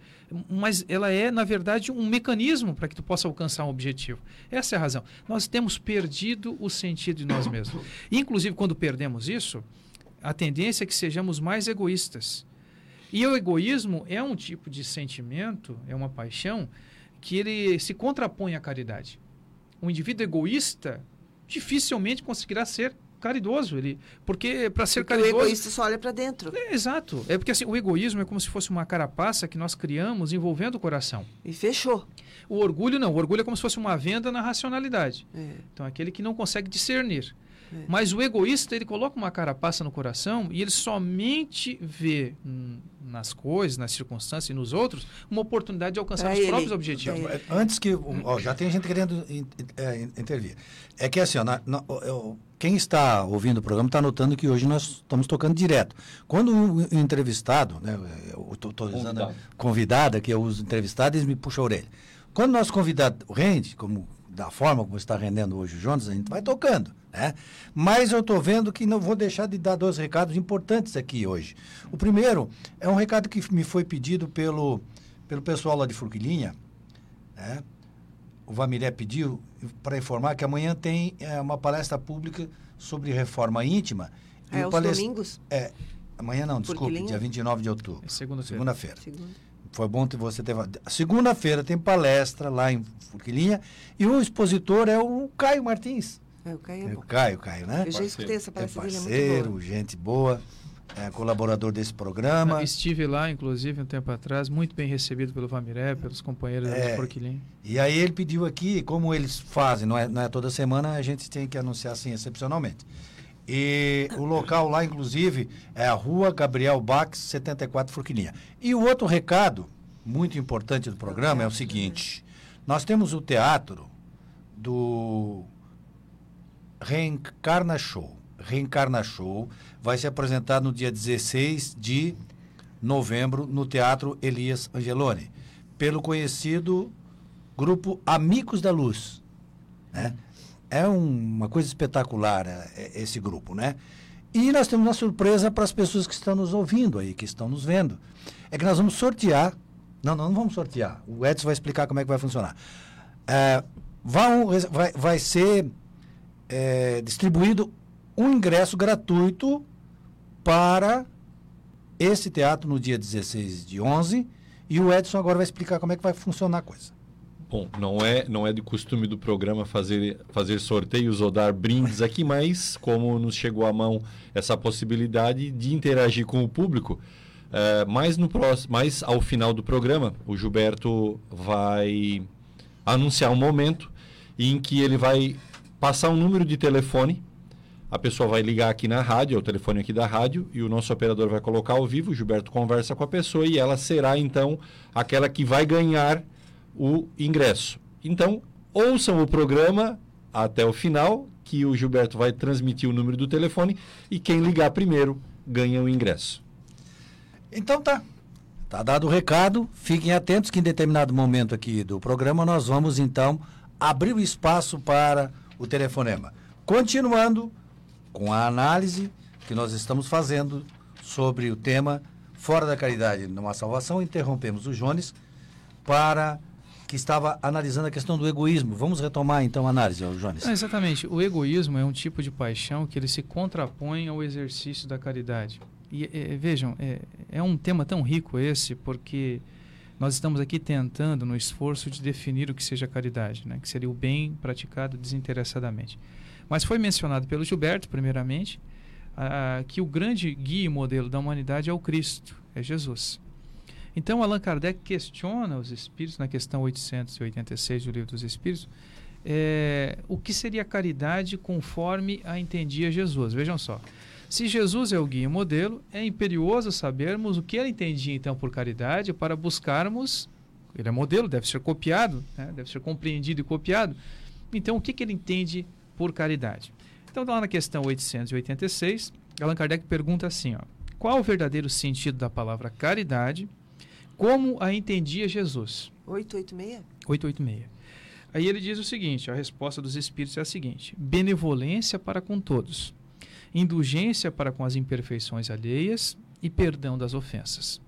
mas ela é, na verdade, um mecanismo para que tu possa alcançar um objetivo. Essa é a razão. Nós temos perdido o sentido de nós mesmos. Inclusive, quando perdemos isso, a tendência é que sejamos mais egoístas. E o egoísmo é um tipo de sentimento, é uma paixão, que ele se contrapõe à caridade. Um indivíduo egoísta dificilmente conseguirá ser caridoso, ele, porque para ser Porque o caridoso egoísta só olha para dentro é, exato. É porque assim, o egoísmo é como se fosse uma carapaça que nós criamos envolvendo o coração. e fechou. O orgulho não. O orgulho é como se fosse uma venda na racionalidade. É. Então, aquele que não consegue discernir. É. Mas o egoísta, ele coloca uma carapaça no coração e ele somente vê hum, nas coisas, nas circunstâncias e nos outros, uma oportunidade de alcançar Pra os ele. próprios objetivos. Então, Antes que. ó, já tem gente querendo in- é, in- intervir. É que assim, ó, na- na- eu- quem está ouvindo o programa está notando que hoje nós estamos tocando direto. Quando um entrevistado, né, eu estou Convidado. convidada, que eu uso entrevistado, eles me puxam a orelha. Quando nosso convidado rende, como da forma como está rendendo hoje o Jonas, a gente vai tocando, né? Mas eu estou vendo que não vou deixar de dar dois recados importantes aqui hoje. O primeiro é um recado que me foi pedido pelo, pelo pessoal lá de Forquilinha, né? O Vamiré pediu para informar que amanhã tem é, uma palestra pública sobre reforma íntima. E É, o os palest- domingos, É, amanhã não, desculpe, dia 29 de outubro. É segunda-feira. Segunda-feira. segundo. Foi bom que você teve. Segunda-feira tem palestra lá em Forquilinha e o expositor é o Caio Martins. É, o Caio é É bom. o Caio, Caio, né? Eu já escutei essa É palestra dele, é muito parceiro, boa. gente boa, é colaborador desse programa. Estive lá, inclusive, um tempo atrás, muito bem recebido pelo Vamiré, pelos companheiros É. do Porquilinho. E aí ele pediu aqui, como eles fazem, não é, não é toda semana, a gente tem que anunciar assim, excepcionalmente. E o local lá, inclusive, é a Rua Gabriel Bax, 74 Forquilinha. E o outro recado, muito importante do programa, é o seguinte: nós temos o teatro do Reencarna Show. Reencarna Show vai ser apresentado no dia 16 de novembro no Teatro Elias Angeloni, pelo conhecido grupo Amigos da Luz. Né? É um- uma coisa espetacular é, é, esse grupo, né? E nós temos uma surpresa para as pessoas que estão nos ouvindo aí, que estão nos vendo. É que nós vamos sortear. Não, não, não vamos sortear. O Edson vai explicar como é que vai funcionar. É, vão- vai, vai ser é, distribuído um ingresso gratuito para esse teatro no dia 16 de 11 e o Edson agora vai explicar como é que vai funcionar a coisa. Bom, não é, não é de costume do programa fazer, fazer sorteios ou dar brindes aqui, mas como nos chegou à mão essa possibilidade de interagir com o público, é, mais, no próximo, mais ao final do programa, o Gilberto vai anunciar um momento em que ele vai passar um número de telefone. A pessoa vai ligar aqui na rádio, é o telefone aqui da rádio, e o nosso operador vai colocar ao vivo. O Gilberto conversa com a pessoa e ela será então aquela que vai ganhar o ingresso. Então, ouçam o programa até o final, que o Gilberto vai transmitir o número do telefone e quem ligar primeiro ganha o ingresso. Então tá. Tá dado o recado. Fiquem atentos que em determinado momento aqui do programa nós vamos então abrir o espaço para o telefonema. Continuando com a análise que nós estamos fazendo sobre o tema Fora da Caridade numa Salvação, interrompemos o Jones para que estava analisando a questão do egoísmo. Vamos retomar então a análise, Jones. É, exatamente. O egoísmo é um tipo de paixão que ele se contrapõe ao exercício da caridade. E é, vejam, é, é um tema tão rico esse, porque nós estamos aqui tentando, no esforço de definir o que seja caridade, né? que seria o bem praticado desinteressadamente. Mas foi mencionado pelo Gilberto, primeiramente, que o grande guia e modelo da humanidade é o Cristo, é Jesus. Então, Allan Kardec questiona os espíritos, na questão 886 do Livro dos Espíritos, é, o que seria caridade conforme a entendia Jesus. Vejam só. Se Jesus é o guia e modelo, é imperioso sabermos o que ele entendia então por caridade para buscarmos. Ele é modelo, deve ser copiado, né? deve ser compreendido e copiado. Então, o que, que ele entende por caridade? Então, lá na questão 886, Allan Kardec pergunta assim: ó, qual o verdadeiro sentido da palavra caridade? Como a entendia Jesus? 886? 886. Aí ele diz o seguinte: a resposta dos espíritos é a seguinte: benevolência para com todos, indulgência para com as imperfeições alheias e perdão das ofensas.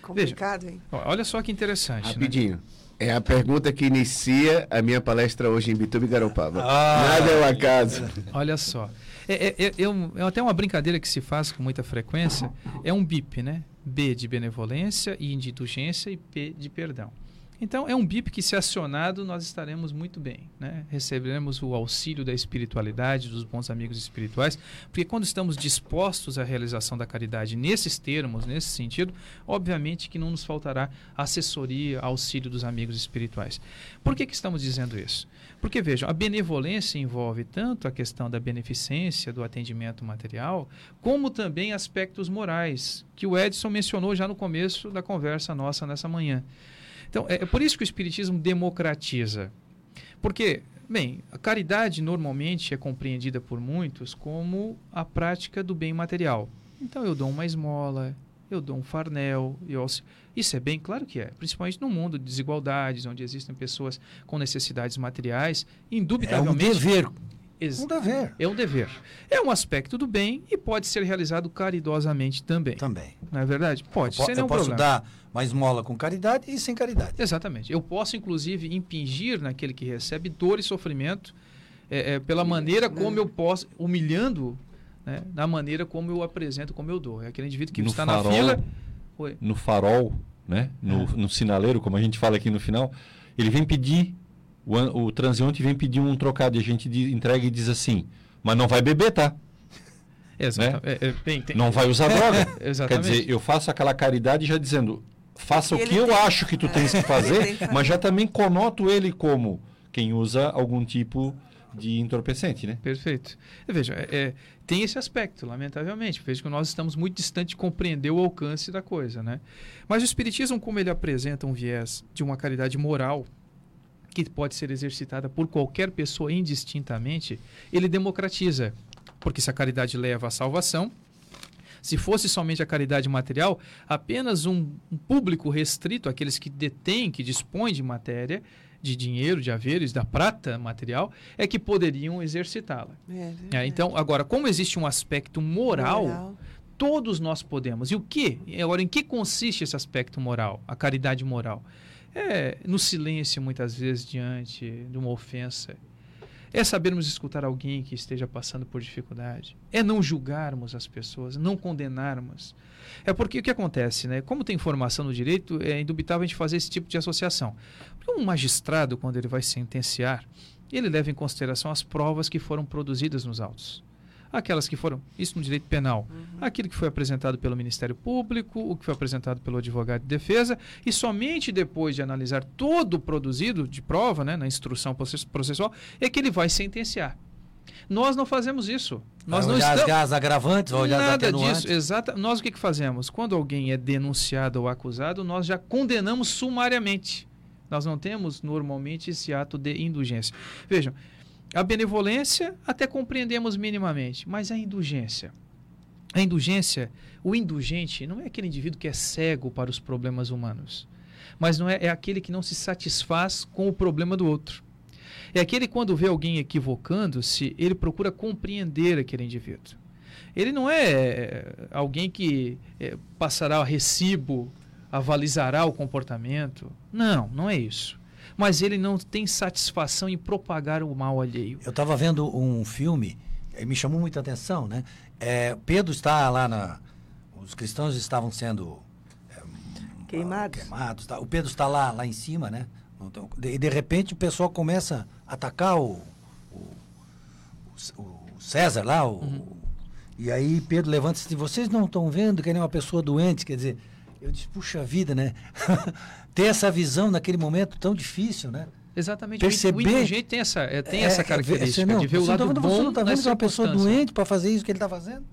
Complicado, Veja, hein? Olha só que interessante. Né? Rapidinho. Né? É a pergunta que inicia a minha palestra hoje em Bituba e Garopaba. Ah, Nada é um acaso. Olha só. É, é, é, é, até uma brincadeira que se faz com muita frequência. É um BIP, né? B de benevolência, I de indulgência e P de perdão. Então, é um BIP que, se acionado, nós estaremos muito bem. Né? Receberemos o auxílio da espiritualidade, dos bons amigos espirituais, porque quando estamos dispostos à realização da caridade nesses termos, nesse sentido, obviamente que não nos faltará assessoria, auxílio dos amigos espirituais. Por que, que estamos dizendo isso? Porque, vejam, a benevolência envolve tanto a questão da beneficência, do atendimento material, como também aspectos morais, que o Edson mencionou já no começo da conversa nossa nessa manhã. Então, é, é por isso que o Espiritismo democratiza. Porque, bem, a caridade normalmente é compreendida por muitos como a prática do bem material. Então, eu dou uma esmola, eu dou um farnel, eu... isso é bem claro que é, principalmente no mundo de desigualdades, onde existem pessoas com necessidades materiais, indubitavelmente. É um dever Ex um dever. É um dever. É um aspecto do bem e pode ser realizado caridosamente também. Também. Não é verdade? Pode, eu sem nenhum posso problema. dar uma esmola com caridade e sem caridade. Exatamente. Eu posso, inclusive, impingir naquele que recebe dor e sofrimento é, é, pela maneira como eu posso, humilhando, né, na maneira como eu apresento, como eu dou. É aquele indivíduo que no está farol, na fila. Oi. No farol, né? No, é. no sinaleiro, como a gente fala aqui no final, ele vem pedir o, o transeunte vem pedir um trocado e a gente entrega e diz assim, mas não vai beber, tá? Exato. Né? É, é, tem, tem... Não vai usar droga. Quer dizer, eu faço aquela caridade já dizendo, faça o que eu acho que tu tens que fazer, mas já também conoto ele como quem usa algum tipo de entorpecente, né? Perfeito. Veja, é, é, tem esse aspecto, lamentavelmente. Veja que nós estamos muito distantes de compreender o alcance da coisa, né? Mas o Espiritismo, como ele apresenta um viés de uma caridade moral, que pode ser exercitada por qualquer pessoa indistintamente, ele democratiza. Porque se a caridade leva à salvação, se fosse somente a caridade material, apenas um, um público restrito, aqueles que detêm, que dispõem de matéria, de dinheiro, de haveres, da prata material, é que poderiam exercitá-la. É, é, então, agora, como existe um aspecto moral, moral, todos nós podemos. E o que? Agora, em que consiste esse aspecto moral, a caridade moral? É no silêncio, muitas vezes, diante de uma ofensa. É sabermos escutar alguém que esteja passando por dificuldade. É não julgarmos as pessoas, não condenarmos. É porque o que acontece, né? Como tem formação no direito, é indubitável a gente fazer esse tipo de associação. Porque um magistrado, quando ele vai sentenciar, ele leva em consideração as provas que foram produzidas nos autos aquelas que foram, isso no direito penal, uhum. aquilo que foi apresentado pelo Ministério Público, o que foi apresentado pelo advogado de defesa, e somente depois de analisar todo o produzido de prova, né, na instrução processual, é que ele vai sentenciar. Nós não fazemos isso. Nós vai não olhar estamos... as agravantes, vai olhar Nada as disso, exata. Nós o que, que fazemos? Quando alguém é denunciado ou acusado, nós já condenamos sumariamente. Nós não temos normalmente esse ato de indulgência. Vejam, a benevolência até compreendemos minimamente, mas a indulgência. A indulgência, o indulgente não é aquele indivíduo que é cego para os problemas humanos, mas não é, é aquele que não se satisfaz com o problema do outro. É aquele quando vê alguém equivocando-se, ele procura compreender aquele indivíduo. Ele não é, é alguém que é, passará recibo, avalizará o comportamento. Não, não é isso mas ele não tem satisfação em propagar o mal alheio. Eu estava vendo um filme, me chamou muita atenção, né? É, Pedro está lá na. Os cristãos estavam sendo é, queimados. queimados tá? O Pedro está lá, lá em cima, né? E de repente o pessoal começa a atacar o, o, o César lá, o, uhum. e aí Pedro levanta e diz, vocês não estão vendo que ele é uma pessoa doente, quer dizer, eu disse, puxa vida, né? Ter essa visão naquele momento tão difícil, né? Exatamente. Perceber- O indulgente tem essa, é, tem É, essa é, característica você não, de ver o você lado tá bom Você não está vendo que é uma pessoa doente para fazer isso que ele está fazendo?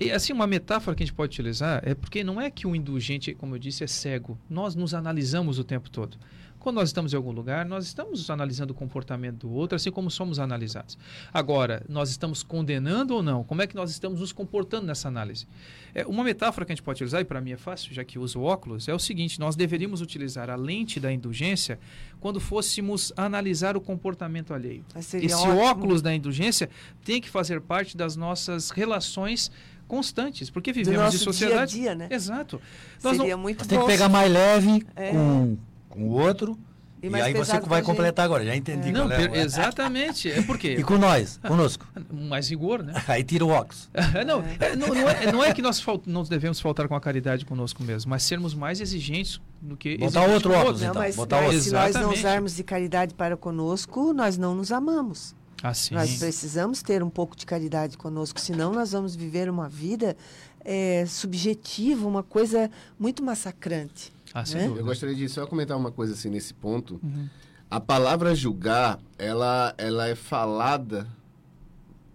E assim, uma metáfora que a gente pode utilizar é porque não é que o indulgente, como eu disse, é cego. Nós nos analisamos o tempo todo. Quando nós estamos em algum lugar, nós estamos analisando o comportamento do outro, assim como somos analisados. Agora, nós estamos condenando ou não? Como é que nós estamos nos comportando nessa análise? É, uma metáfora que a gente pode utilizar, e para mim é fácil, já que uso óculos, é o seguinte: nós deveríamos utilizar a lente da indulgência quando fôssemos analisar o comportamento alheio. Seria Esse ótimo. óculos da indulgência tem que fazer parte das nossas relações constantes, porque vivemos em sociedade. dia a dia, né? Exato. Nós não- Seria muito Você tem que pegar mais leve É. com, com o outro. E E, aí você vai completar agora. Já entendi não, qual é. exatamente. É porque E com nós, conosco. mais rigor, né? Aí tira o óculos. não, é, não, não é, não é que nós fal- não devemos faltar com a caridade conosco mesmo, mas sermos mais exigentes do que Botar outro óculos, outros. Não, então, mas, botar mas outro. se nós não Exatamente. usarmos de caridade para conosco, nós não nos amamos. Assim. Nós precisamos ter um pouco de caridade conosco, senão nós vamos viver uma vida é, subjetiva, uma coisa muito massacrante. Ah, sem né? dúvida. Eu gostaria de só comentar uma coisa assim nesse ponto. Uhum. A palavra julgar, ela, ela é falada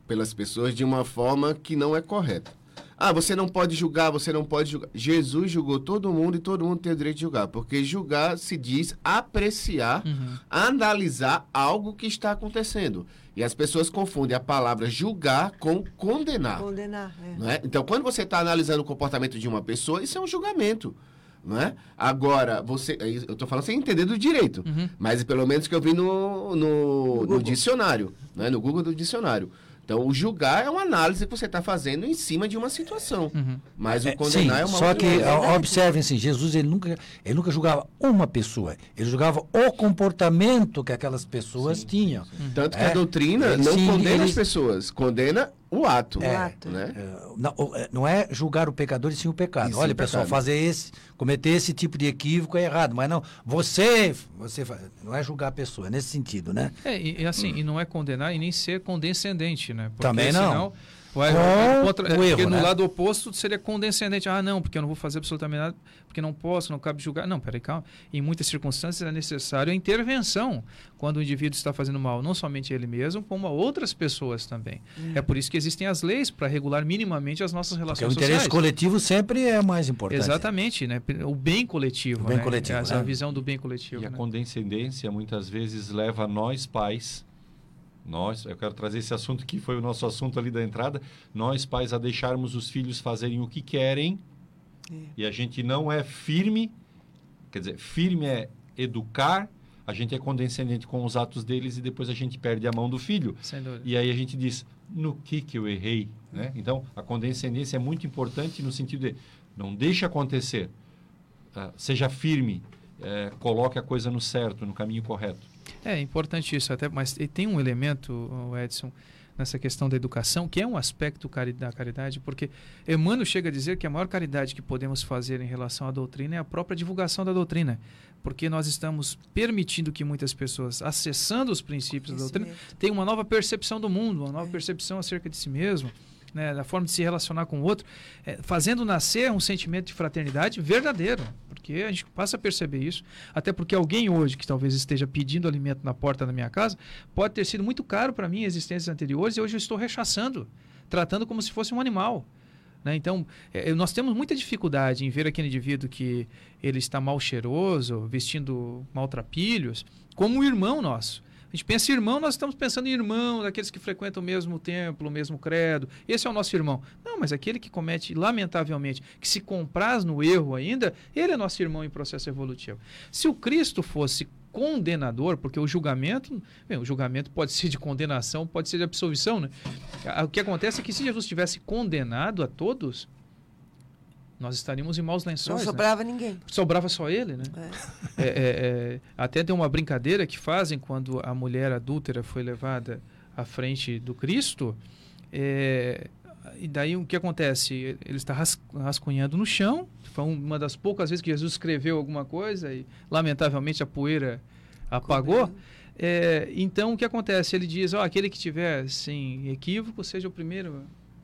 pelas pessoas de uma forma que não é correta. Ah, você não pode julgar, você não pode julgar. Jesus julgou todo mundo e todo mundo tem o direito de julgar, porque julgar se diz apreciar, Uhum. analisar algo que está acontecendo. E as pessoas confundem a palavra julgar com condenar. Condenar. é. não é? Então, quando você está analisando o comportamento de uma pessoa, isso é um julgamento. Não é? Agora, você. é Eu estou falando sem entender do direito. Uhum. Mas pelo menos que eu vi no, no, Google. no dicionário. Né? No Google do dicionário. Então, o julgar é uma análise que você está fazendo em cima de uma situação. Uhum. Mas o É, condenar sim, é uma só que coisa. ó, observem assim, Jesus ele nunca, ele nunca julgava uma pessoa, ele julgava o comportamento que aquelas pessoas tinham. Tanto que É, a doutrina não sim, condena ele- as pessoas, condena o ato. O ato. Né? É, Não, é, não é julgar o pecador e sim o pecado. Sim Olha, o pessoal, pecado. fazer esse, cometer esse tipo de equívoco é errado, mas não, você, você não é julgar a pessoa, é nesse sentido, né? É, e, e assim, e não é condenar e nem ser condescendente, né? Porque Também não. senão vai- contra- é, o erro, porque no né? lado oposto seria condescendente. Ah, não, porque eu não vou fazer absolutamente nada, porque não posso, não cabe julgar. Não, peraí, calma. Em muitas circunstâncias é necessário a intervenção quando o indivíduo está fazendo mal, não somente ele mesmo, como a outras pessoas também. É por isso que existem as leis para regular minimamente as nossas Porque relações o interesse sociais. coletivo sempre é mais importante. Exatamente, né? O bem coletivo. O bem né? coletivo, Essa né? a visão do bem coletivo. E a né? condescendência muitas vezes leva nós pais, nós, eu quero trazer esse assunto que foi o nosso assunto ali da entrada, nós pais a deixarmos os filhos fazerem o que querem É. e a gente não é firme, quer dizer, firme é educar, a gente é condescendente com os atos deles e depois a gente perde a mão do filho. E aí a gente diz, no que que eu errei? Né? Então, a condescendência é muito importante no sentido de não deixe acontecer, Ah, seja firme, eh, coloque a coisa no certo, no caminho correto. É importante isso, até, mas tem um elemento, Edson, nessa questão da educação, que é um aspecto cari- da caridade, porque Emmanuel chega a dizer que a maior caridade que podemos fazer em relação à doutrina é a própria divulgação da doutrina, porque nós estamos permitindo que muitas pessoas, acessando os princípios da doutrina, tenham uma nova percepção do mundo, uma nova É. percepção acerca de si mesmo. Né, da forma de se relacionar com o outro, é, fazendo nascer um sentimento de fraternidade verdadeiro, porque a gente passa a perceber isso, até porque alguém hoje que talvez esteja pedindo alimento na porta da minha casa pode ter sido muito caro para mim em existências anteriores e hoje eu estou rechaçando, tratando como se fosse um animal. né? Então, é, nós temos muita dificuldade em ver aquele indivíduo que ele está mal cheiroso, vestindo maltrapilhos, como um irmão nosso. A gente pensa em irmão, nós estamos pensando em irmão, daqueles que frequentam o mesmo templo, o mesmo credo. Esse é o nosso irmão. Não, mas aquele que comete, lamentavelmente, que se compraz no erro ainda, ele é nosso irmão em processo evolutivo. Se o Cristo fosse condenador, porque o julgamento, bem, o julgamento pode ser de condenação, pode ser de absolvição, né? O que acontece é que se Jesus tivesse condenado a todos, nós estaríamos em maus Não lençóis. né? sobrava ninguém. Sobrava só ele, né? É. É, é, é, até tem uma brincadeira que fazem quando a mulher adúltera foi levada à frente do Cristo. é, e daí o que acontece? Ele está ras- rascunhando no chão. Foi uma das poucas vezes que Jesus escreveu alguma coisa e, lamentavelmente, a poeira apagou. É, então o que acontece? Ele diz: ó, aquele que tiver sem equívoco, seja o primeiro.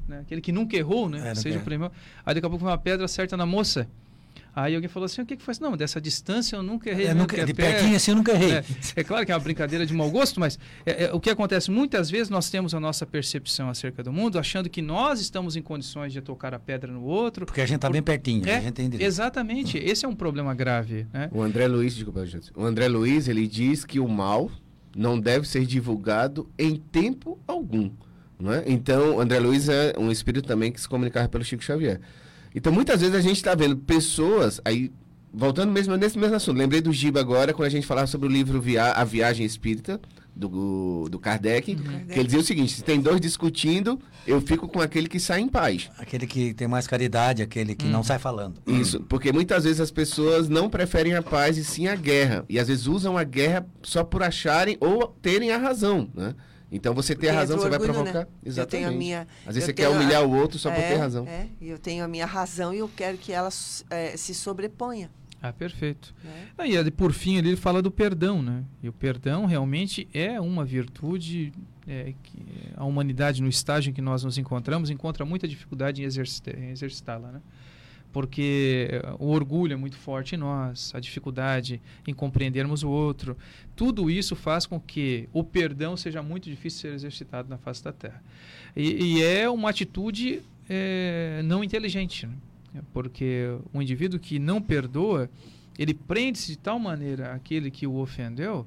Né? Aquele que nunca errou, né? É, seja o primeiro. Aí daqui a pouco uma pedra acerta na moça. Aí alguém falou assim: o que, que foi? Não, dessa distância eu nunca errei. É, mesmo, nunca, é de pertinho assim eu nunca errei. É, é claro que é uma brincadeira de mau gosto, mas é, é, o que acontece? Muitas vezes nós temos a nossa percepção acerca do mundo, achando que nós estamos em condições de tocar a pedra no outro. Porque a gente tá bem pertinho, É, a gente tem direito. exatamente. Esse é um problema grave. Né? O André Luiz, desculpa, gente. O André Luiz, ele diz que o mal não deve ser divulgado em tempo algum. Não é? Então, o André Luiz é um espírito também que se comunicava pelo Chico Xavier. Então, muitas vezes a gente está vendo pessoas, aí, voltando mesmo nesse mesmo assunto, lembrei do Giba agora, quando a gente falava sobre o livro Via A Viagem Espírita, do, do Kardec, que ele dizia o seguinte, se tem dois discutindo, eu fico com aquele que sai em paz. Aquele que tem mais caridade, aquele que não sai falando. Isso, porque muitas vezes as pessoas não preferem a paz e sim a guerra. E às vezes usam a guerra só por acharem ou terem a razão, né? Então você ter a Porque razão, entra você o vai orgulho, né? provocar. Eu Exatamente. tenho a minha- Às vezes eu você quer a- humilhar o outro só por É, ter razão. É, eu tenho a minha razão e eu quero que ela eh, se sobreponha. Ah, perfeito. Né? Ah, e ali, por fim, ali ele fala do perdão, né? E o perdão realmente é uma virtude é, que a humanidade, no estágio em que nós nos encontramos, encontra muita dificuldade em exercitá-la, né? Porque eh, o orgulho é muito forte em nós, a dificuldade em compreendermos o outro. Tudo isso faz com que o perdão seja muito difícil de ser exercitado na face da Terra. E, e é uma atitude eh, não inteligente, né? porque o indivíduo que não perdoa, ele prende-se de tal maneira àquele que o ofendeu,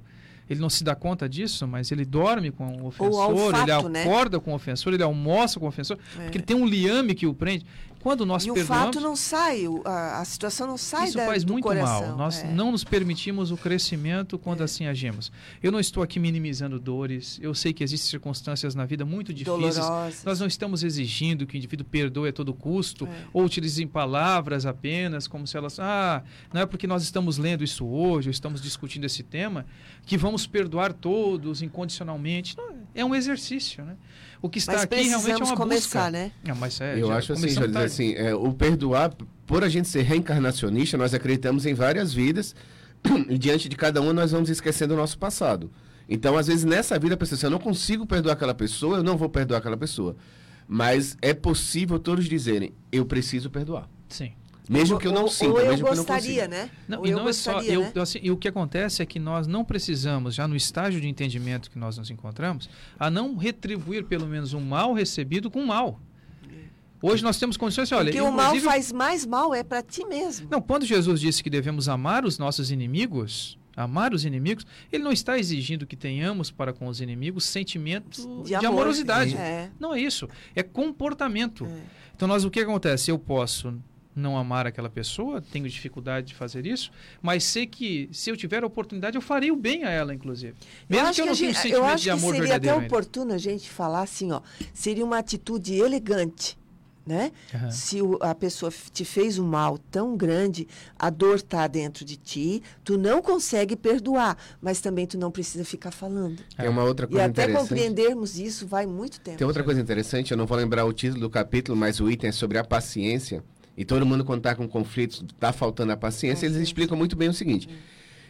ele não se dá conta disso, mas ele dorme com o ofensor, ele fato, né? acorda com o ofensor, ele almoça com o ofensor, É. porque ele tem um liame que o prende. Quando nós E o perdoamos, fato não sai, o- a, a situação não sai isso da, faz do muito coração. mal. Nós é. não nos permitimos o crescimento quando É. assim agimos. Eu não estou aqui minimizando dores. Eu sei que existem circunstâncias na vida muito difíceis. Dolorosas. Nós não estamos exigindo que o indivíduo perdoe a todo custo É. ou utilize palavras apenas como se elas. Ah, não é porque nós estamos lendo isso hoje, ou estamos discutindo esse tema, que vamos perdoar todos incondicionalmente. Não, é um exercício, né? O que está Mas aqui realmente é uma começar, busca. né? Não, mas é, Eu já acho assim, começamos já dizer tarde. assim, é, o perdoar, por a gente ser reencarnacionista, nós acreditamos em várias vidas e diante de cada uma nós vamos esquecendo o nosso passado. Então, às vezes, nessa vida, a pessoa, se eu não consigo perdoar aquela pessoa, eu não vou perdoar aquela pessoa. Mas é possível todos dizerem, eu preciso perdoar. Sim. Mesmo que eu não sinta, ou eu mesmo que eu não gostaria, consiga. né? Não, Ou e eu não é só. gostaria, né? eu, assim, e o que acontece é que nós não precisamos, já no estágio de entendimento que nós nos encontramos, a não retribuir pelo menos um mal recebido com mal. Hoje nós temos condições, olha, Porque o mal faz mais mal é para ti mesmo. Não, quando Jesus disse que devemos amar os nossos inimigos, amar os inimigos, ele não está exigindo que tenhamos para com os inimigos sentimentos de, De amor. amorosidade. É. Não é isso. É comportamento. É. Então, nós o que acontece? Eu posso não amar aquela pessoa, tenho dificuldade de fazer isso, mas sei que se eu tiver a oportunidade, eu farei o bem a ela, inclusive. Mesmo acho que eu não a tenha um gente- sentimento eu acho de amor que seria até oportuno a gente falar assim, ó, seria uma atitude elegante, né? Aham. Se o- a pessoa te fez um mal tão grande, a dor está dentro de ti, tu não consegue perdoar, mas também tu não precisa ficar falando. Tem uma outra E coisa até interessante. compreendermos isso vai muito tempo. Tem outra coisa interessante, eu não vou lembrar o título do capítulo, mas o item é sobre a paciência. E todo mundo, quando está com conflitos, está faltando a paciência, eles explicam muito bem o seguinte: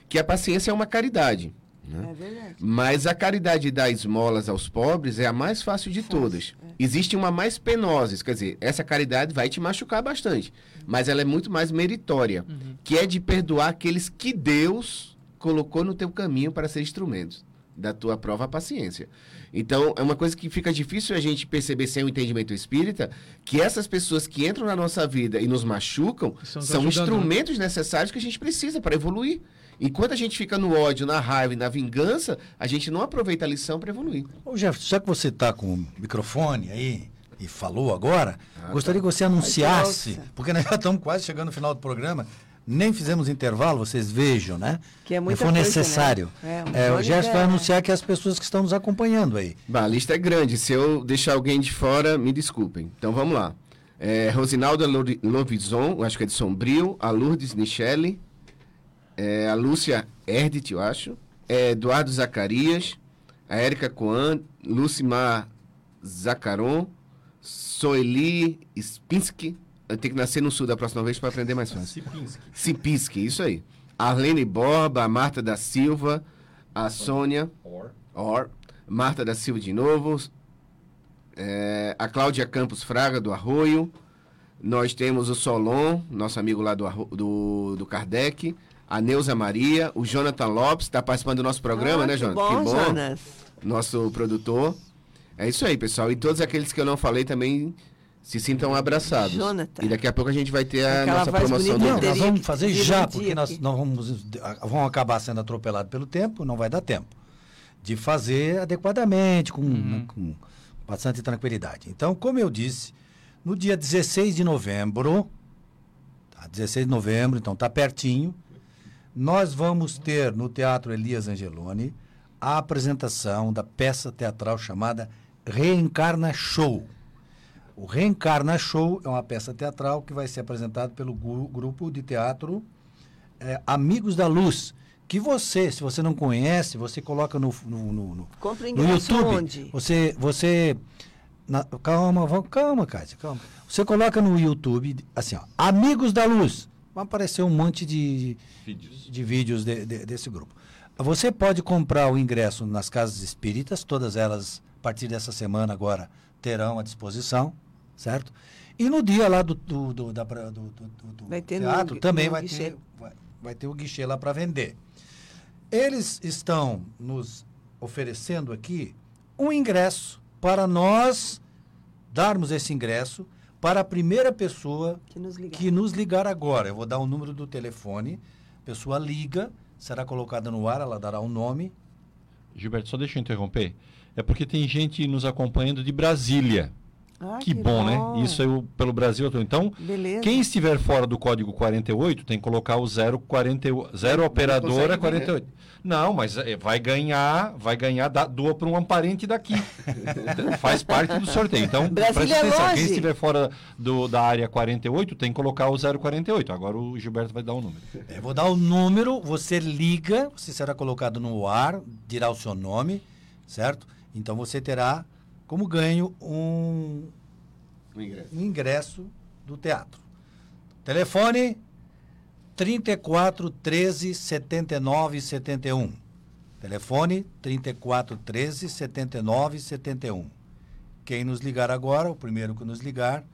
que a paciência é uma caridade. né? É verdade. Mas a caridade de dar esmolas aos pobres é a mais fácil de todas. Existe uma mais penosa, quer dizer, essa caridade vai te machucar bastante, mas ela é muito mais meritória, que é de perdoar aqueles que Deus colocou no teu caminho para ser instrumentos da tua prova a paciência. Então, é uma coisa que fica difícil a gente perceber sem o entendimento espírita, que essas pessoas que entram na nossa vida e nos machucam são ajudando, né? instrumentos necessários que a gente precisa para evoluir. Enquanto a gente fica no ódio, na raiva e na vingança, a gente não aproveita a lição para evoluir. Ô, Jefferson, já que você está com o microfone aí e falou agora, gostaria que você anunciasse, nossa. porque nós já estamos quase chegando no final do programa, nem fizemos intervalo, vocês vejam, né? Que é muita Se for coisa, necessário. né? É, É, o Jefferson vai é- anunciar que as pessoas que estão nos acompanhando aí. Bah, a lista é grande. Se eu deixar alguém de fora, me desculpem. Então vamos lá. É, Rosinalda Lovison, eu acho que é de Sombrio. A Lourdes Michele. é, a Lúcia Erdit, eu acho. é, Eduardo Zacarias. A Érica Coan. Lucimar Zacaron. Soeli Spinski. Eu tenho que nascer no sul da próxima vez para aprender mais fácil. Sipinski, isso aí. Arlene Borba, a Marta da Silva, a Sônia. Or. Marta da Silva de novo. É, a Cláudia Campos Fraga, do Arroio. Nós temos o Solon, nosso amigo lá do, do, do Kardec, a Neuza Maria, o Jonathan Lopes, está participando do nosso programa, ah, né, que Jonathan? Bom, que bom, Jonas. Nosso produtor. É isso aí, pessoal. E todos aqueles que eu não falei também se sintam abraçados. Jonathan. E daqui a pouco a gente vai ter a Aquela nossa promoção do Não, nós vamos fazer já, porque nós, aqui. nós vamos, vamos acabar sendo atropelados pelo tempo, não vai dar tempo de fazer adequadamente, com, né, com bastante tranquilidade. Então, como eu disse, no dia 16 de novembro, tá, 16 de novembro, então tá pertinho, nós vamos ter no Teatro Elias Angeloni a apresentação da peça teatral chamada Reencarna Show. O Reencarna Show é uma peça teatral que vai ser apresentada pelo grupo de teatro eh, Amigos da Luz. Que você, se você não conhece, você coloca no, no, no- no- no ingresso YouTube. onde? Você, você na- calma, vamos- calma, Kátia, calma. Você coloca no YouTube, assim, ó, Amigos da Luz. Vai aparecer um monte de, Vídeos. de vídeos de- de- desse grupo. Você pode comprar o ingresso nas casas espíritas, todas elas, a partir dessa semana agora, terão à disposição, certo? E no dia lá do, do, do, da do- do- do- do Vai ter no teatro gui- também no vai guichê. ter, vai, vai ter o guichê lá para vender. Eles estão nos oferecendo aqui um ingresso para nós darmos esse ingresso para a primeira pessoa Que nos que nos ligar agora. Eu vou dar o número do telefone, a pessoa liga, será colocada no ar, ela dará o nome. Gilberto, só deixa eu interromper. É porque tem gente nos acompanhando de Brasília. Ah, que, bom, né? Isso eu, pelo Brasil todo. Então, Beleza. quem estiver fora do código 48 tem que colocar o 048, 0 operadora consegue, 48. Não, mas eh, vai ganhar, vai ganhar, dá, doa para um parente daqui. Faz parte do sorteio. Então, presta é atenção. longe. Quem estiver fora do, da área 48 tem que colocar o 048. Agora o Gilberto vai dar o número. Eu vou dar o número, você liga, você será colocado no ar, dirá o seu nome, certo? Então você terá como ganho um, O ingresso. um ingresso do teatro. Telefone 34 13 79 71. Telefone 34 13 79 71. Quem nos ligar agora, o primeiro que nos ligar,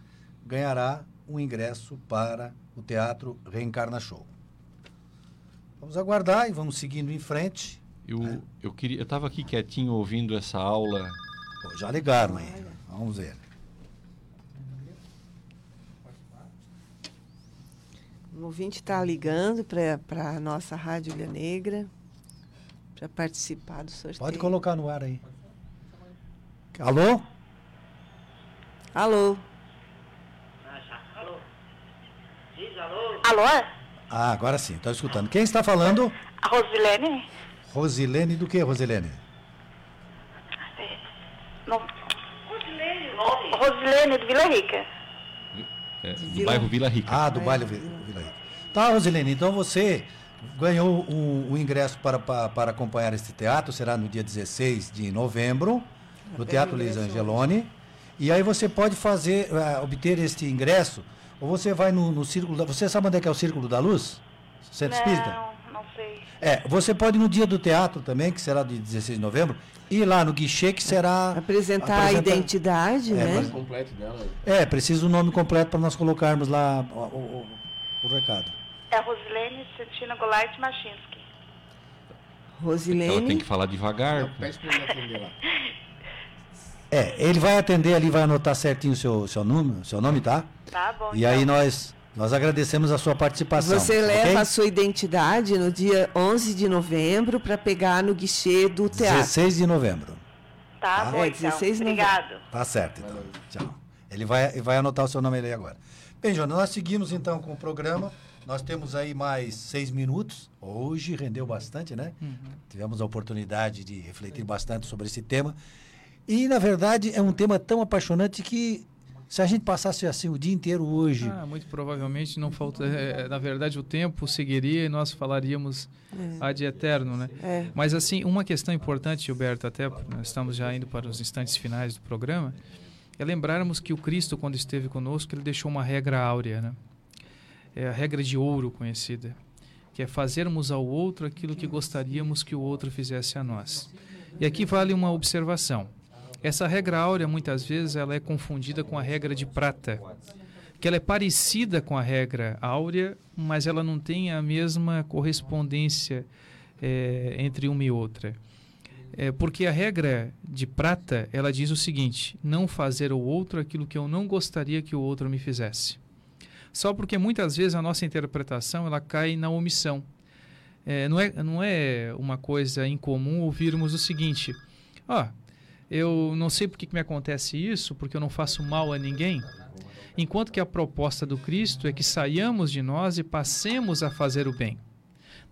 ganhará um ingresso para o Teatro Reencarna Show. Vamos aguardar e vamos seguindo em frente. Eu, eu queria, eu estava aqui quietinho ouvindo essa aula. Pô, já ligaram aí. Vamos ver. O ouvinte está ligando para a nossa Rádio Ilha Negra para participar do sorteio. Pode colocar no ar aí. Alô? Alô? Alô? Ah, agora sim, estou escutando. Quem está falando? A Rosilene? Rosilene do que, Rosilene? Rosilene do Vila Rica. É, do Vila- bairro Vila Rica. Ah, do baile Vi- Vila Rica. Tá, Rosilene, então você ganhou o, o ingresso para, para, para acompanhar este teatro, será no dia 16 de novembro, no Teatro Luiz Angeloni. E aí você pode fazer, eh, obter este ingresso, ou você vai no, no Círculo da... Você sabe onde é que é o Círculo da Luz? Centro Espírita? Não, sei. É, você pode ir no dia do teatro também, que será de 16 de novembro, ir lá no guichê, que será... Apresentar a apresenta- identidade, É, né? O completo dela. É, precisa o nome completo para nós colocarmos lá o, o- o recado. É Rosilene Santina Goulart Machinski. Ela tem Rosilene. que falar devagar. Pede pra ele atender lá. É, ele vai atender ali, vai anotar certinho o seu, seu, número, seu nome, tá? Tá bom. E então. aí nós, nós agradecemos a sua participação. Você leva ok? a sua identidade no dia 11 de novembro para pegar no guichê do teatro. 16 de novembro. Tá Tá. bom, É, então. 16 não- Obrigado. Tá certo, então. Tchau. Ele vai, ele vai anotar o seu nome ali agora. Bem, Jonas, nós seguimos então com o programa. Nós temos aí mais seis minutos. Hoje rendeu bastante, né? Tivemos a oportunidade de refletir bastante sobre esse tema. E, na verdade, é um tema tão apaixonante que se a gente passasse assim o dia inteiro hoje. Ah, muito provavelmente não falta. é, na verdade, o tempo seguiria e nós falaríamos ad eterno, né? É. Mas assim, uma questão importante, Gilberto, até nós estamos já indo para os instantes finais do programa, é lembrarmos que o Cristo, quando esteve conosco, ele deixou uma regra áurea, né? É a regra de ouro conhecida, que é fazermos ao outro aquilo que gostaríamos que o outro fizesse a nós. E aqui vale uma observação. Essa regra áurea, muitas vezes, ela é confundida com a regra de prata, que ela é parecida com a regra áurea, mas ela não tem a mesma correspondência é, entre uma e outra. É, porque a regra de prata, ela diz o seguinte: não fazer ao outro aquilo que eu não gostaria que o outro me fizesse. Só porque muitas vezes a nossa interpretação ela cai na omissão. É, não, é, não é uma coisa incomum ouvirmos o seguinte: ó, oh, eu não sei por que, me acontece isso, porque eu não faço mal a ninguém. Enquanto que a proposta do Cristo é que saiamos de nós e passemos a fazer o bem.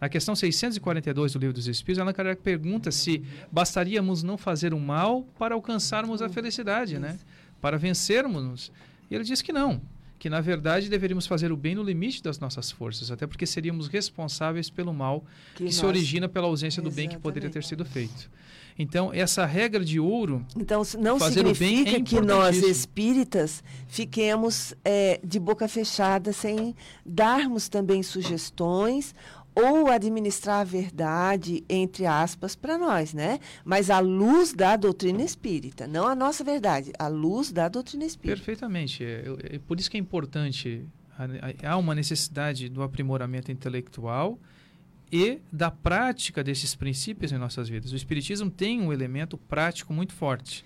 Na questão 642 do Livro dos Espíritos, Allan Kardec pergunta se bastaríamos não fazer o mal para alcançarmos a felicidade, né? Para vencermos. E ele diz que não, que na verdade deveríamos fazer o bem no limite das nossas forças, até porque seríamos responsáveis pelo mal que, que se origina pela ausência do Exatamente. bem que poderia ter sido feito. Então, essa regra de ouro. Então, não significa é que nós espíritas fiquemos é, de boca fechada sem darmos também sugestões ou administrar a verdade, entre aspas, para nós, né? Mas à luz da doutrina espírita, não a nossa verdade, à luz da doutrina espírita. Perfeitamente. É, é por isso que é importante, há uma necessidade do aprimoramento intelectual e da prática desses princípios em nossas vidas. O Espiritismo tem um elemento prático muito forte.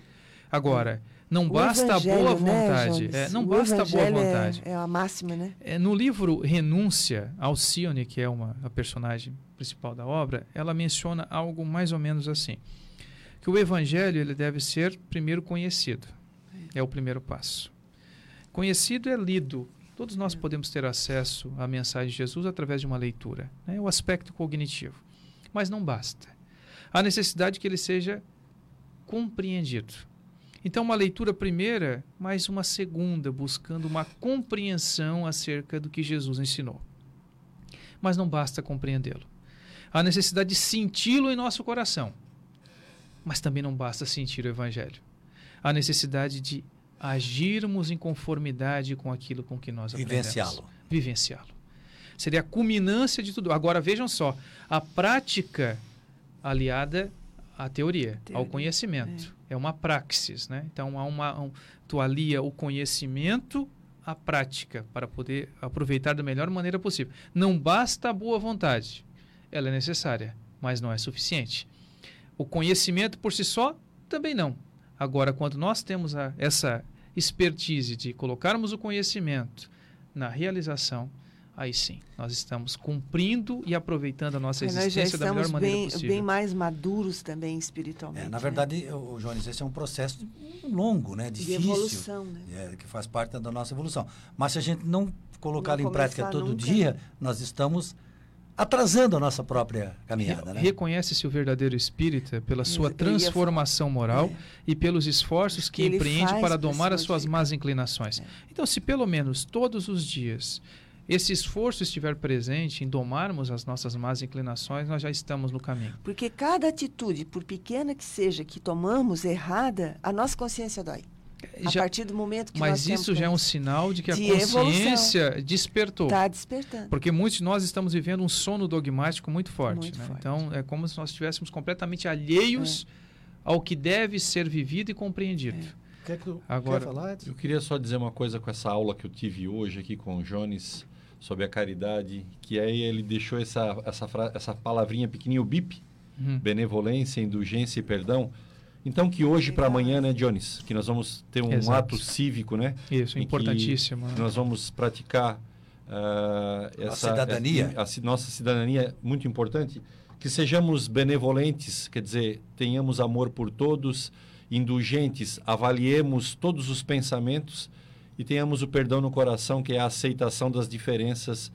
Agora, não o basta a boa né, vontade. Né, é, não o basta a boa é vontade. É, é, a máxima, né? É, no livro Renúncia, Alcione, que é uma a personagem principal da obra, ela menciona algo mais ou menos assim: que o evangelho ele deve ser primeiro conhecido. É o primeiro passo. Conhecido é lido. Todos nós podemos ter acesso à mensagem de Jesus através de uma leitura. É né? o aspecto cognitivo. Mas não basta. Há necessidade que ele seja compreendido. Então, uma leitura primeira, mais uma segunda, buscando uma compreensão acerca do que Jesus ensinou. Mas não basta compreendê-lo. Há necessidade de senti-lo em nosso coração. Mas também não basta sentir o Evangelho. Há necessidade de agirmos em conformidade com aquilo com que nós aprendemos. Vivenciá-lo. Vivenciá-lo. Seria a culminância de tudo. Agora, vejam só. A prática aliada à teoria, teoria. ao conhecimento. É é uma praxis, né? Então há uma um, tu alia o conhecimento à prática para poder aproveitar da melhor maneira possível. Não basta a boa vontade, ela é necessária, mas não é suficiente. O conhecimento por si só também não. Agora, quando nós temos a, essa expertise de colocarmos o conhecimento na realização, aí sim, nós estamos cumprindo e aproveitando a nossa existência da melhor maneira bem, possível. bem mais maduros também espiritualmente. É, na verdade, né? o Jones, esse é um processo longo, né? Difícil. De evolução, né? É, que faz parte da nossa evolução. Mas se a gente não colocá-lo em prática todo nunca. dia, nós estamos atrasando a nossa própria caminhada. Né? Reconhece-se o verdadeiro espírita pela sua transformação moral é. e pelos esforços que, que empreende para domar as suas más inclinações. É. Então, se pelo menos todos os dias esse esforço estiver presente em domarmos as nossas más inclinações, nós já estamos no caminho. Porque cada atitude, por pequena que seja, que tomamos errada, a nossa consciência dói. A partir do momento que Mas nós isso já é um sinal de que de a consciência evolução. despertou. Está despertando. Porque muitos de nós estamos vivendo um sono dogmático muito forte. Muito né? forte. Então, é como se nós estivéssemos completamente alheios é. ao que deve ser vivido e compreendido. É. Quer que tu Agora, quer falar? Eu queria só dizer uma coisa com essa aula que eu tive hoje aqui com o Jones sobre a caridade, que aí ele deixou essa, essa, essa palavrinha pequenininha, o BIP, uhum. benevolência, indulgência e perdão. Então que hoje para amanhã, né, Jones, que nós vamos ter um Exato. ato cívico, né? Isso, importantíssimo. Né? nós vamos praticar uh, essa a cidadania, a, a, nossa cidadania muito importante, que sejamos benevolentes, quer dizer, tenhamos amor por todos, indulgentes, avaliemos todos os pensamentos e tenhamos o perdão no coração, que é a aceitação das diferenças,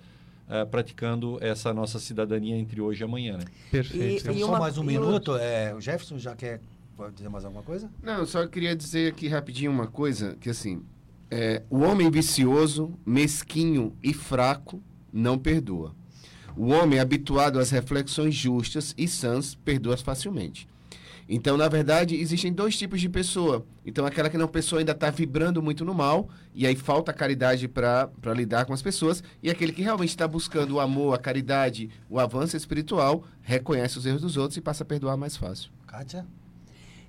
uh, praticando essa nossa cidadania entre hoje e amanhã. Né? Perfeito. E, e só uma, mais um minuto. É, o Jefferson já quer pode dizer mais alguma coisa? Não, só queria dizer aqui rapidinho uma coisa, que assim, é, o homem vicioso, mesquinho e fraco não perdoa. O homem habituado às reflexões justas e sãs perdoa facilmente. Então, na verdade, existem dois tipos de pessoa. Então, aquela que não pessoa ainda está vibrando muito no mal, e aí falta caridade para lidar com as pessoas, e aquele que realmente está buscando o amor, a caridade, o avanço espiritual, reconhece os erros dos outros e passa a perdoar mais fácil. Kátia?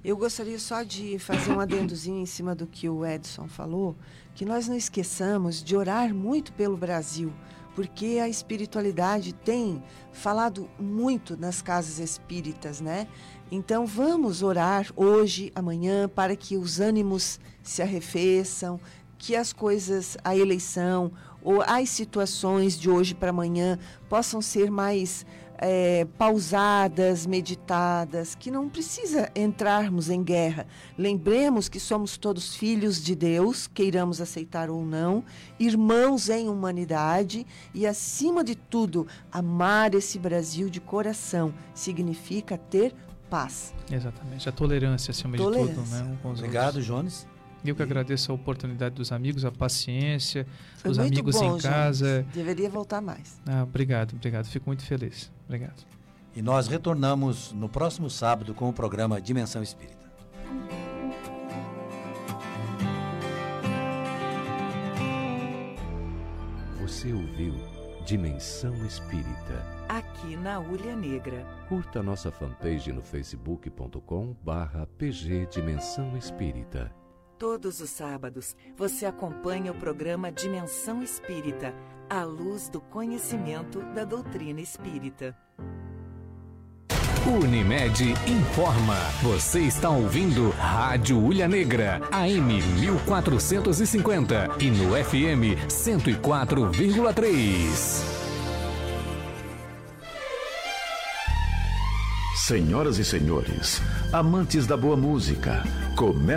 Eu gostaria só de fazer um adendozinho em cima do que o Edson falou, que nós não esqueçamos de orar muito pelo Brasil, porque a espiritualidade tem falado muito nas casas espíritas, né? Então vamos orar hoje, amanhã, para que os ânimos se arrefeçam, que as coisas, a eleição ou as situações de hoje para amanhã possam ser mais é, pausadas, meditadas, que não precisa entrarmos em guerra. Lembremos que somos todos filhos de Deus, queiramos aceitar ou não, irmãos em humanidade e, acima de tudo, amar esse Brasil de coração significa ter paz. Exatamente, a tolerância acima Tolerância. de tudo, né? Um com os Obrigado, outros. Jones. Eu que agradeço a oportunidade dos amigos, a paciência, Foi dos amigos bom, em casa. Deveria voltar mais. Ah, obrigado, obrigado. Fico muito feliz. Obrigado. E nós retornamos no próximo sábado com o programa Dimensão Espírita. Você ouviu Dimensão Espírita. Aqui na Ulha Negra. Curta nossa fanpage no facebook.com barra pg Dimensão Espírita. Todos os sábados você acompanha o programa Dimensão Espírita, à luz do conhecimento da doutrina espírita. Unimed informa. Você está ouvindo Rádio Ulha Negra, AM 1450 e no FM 104,3. Senhoras e senhores, amantes da boa música, começa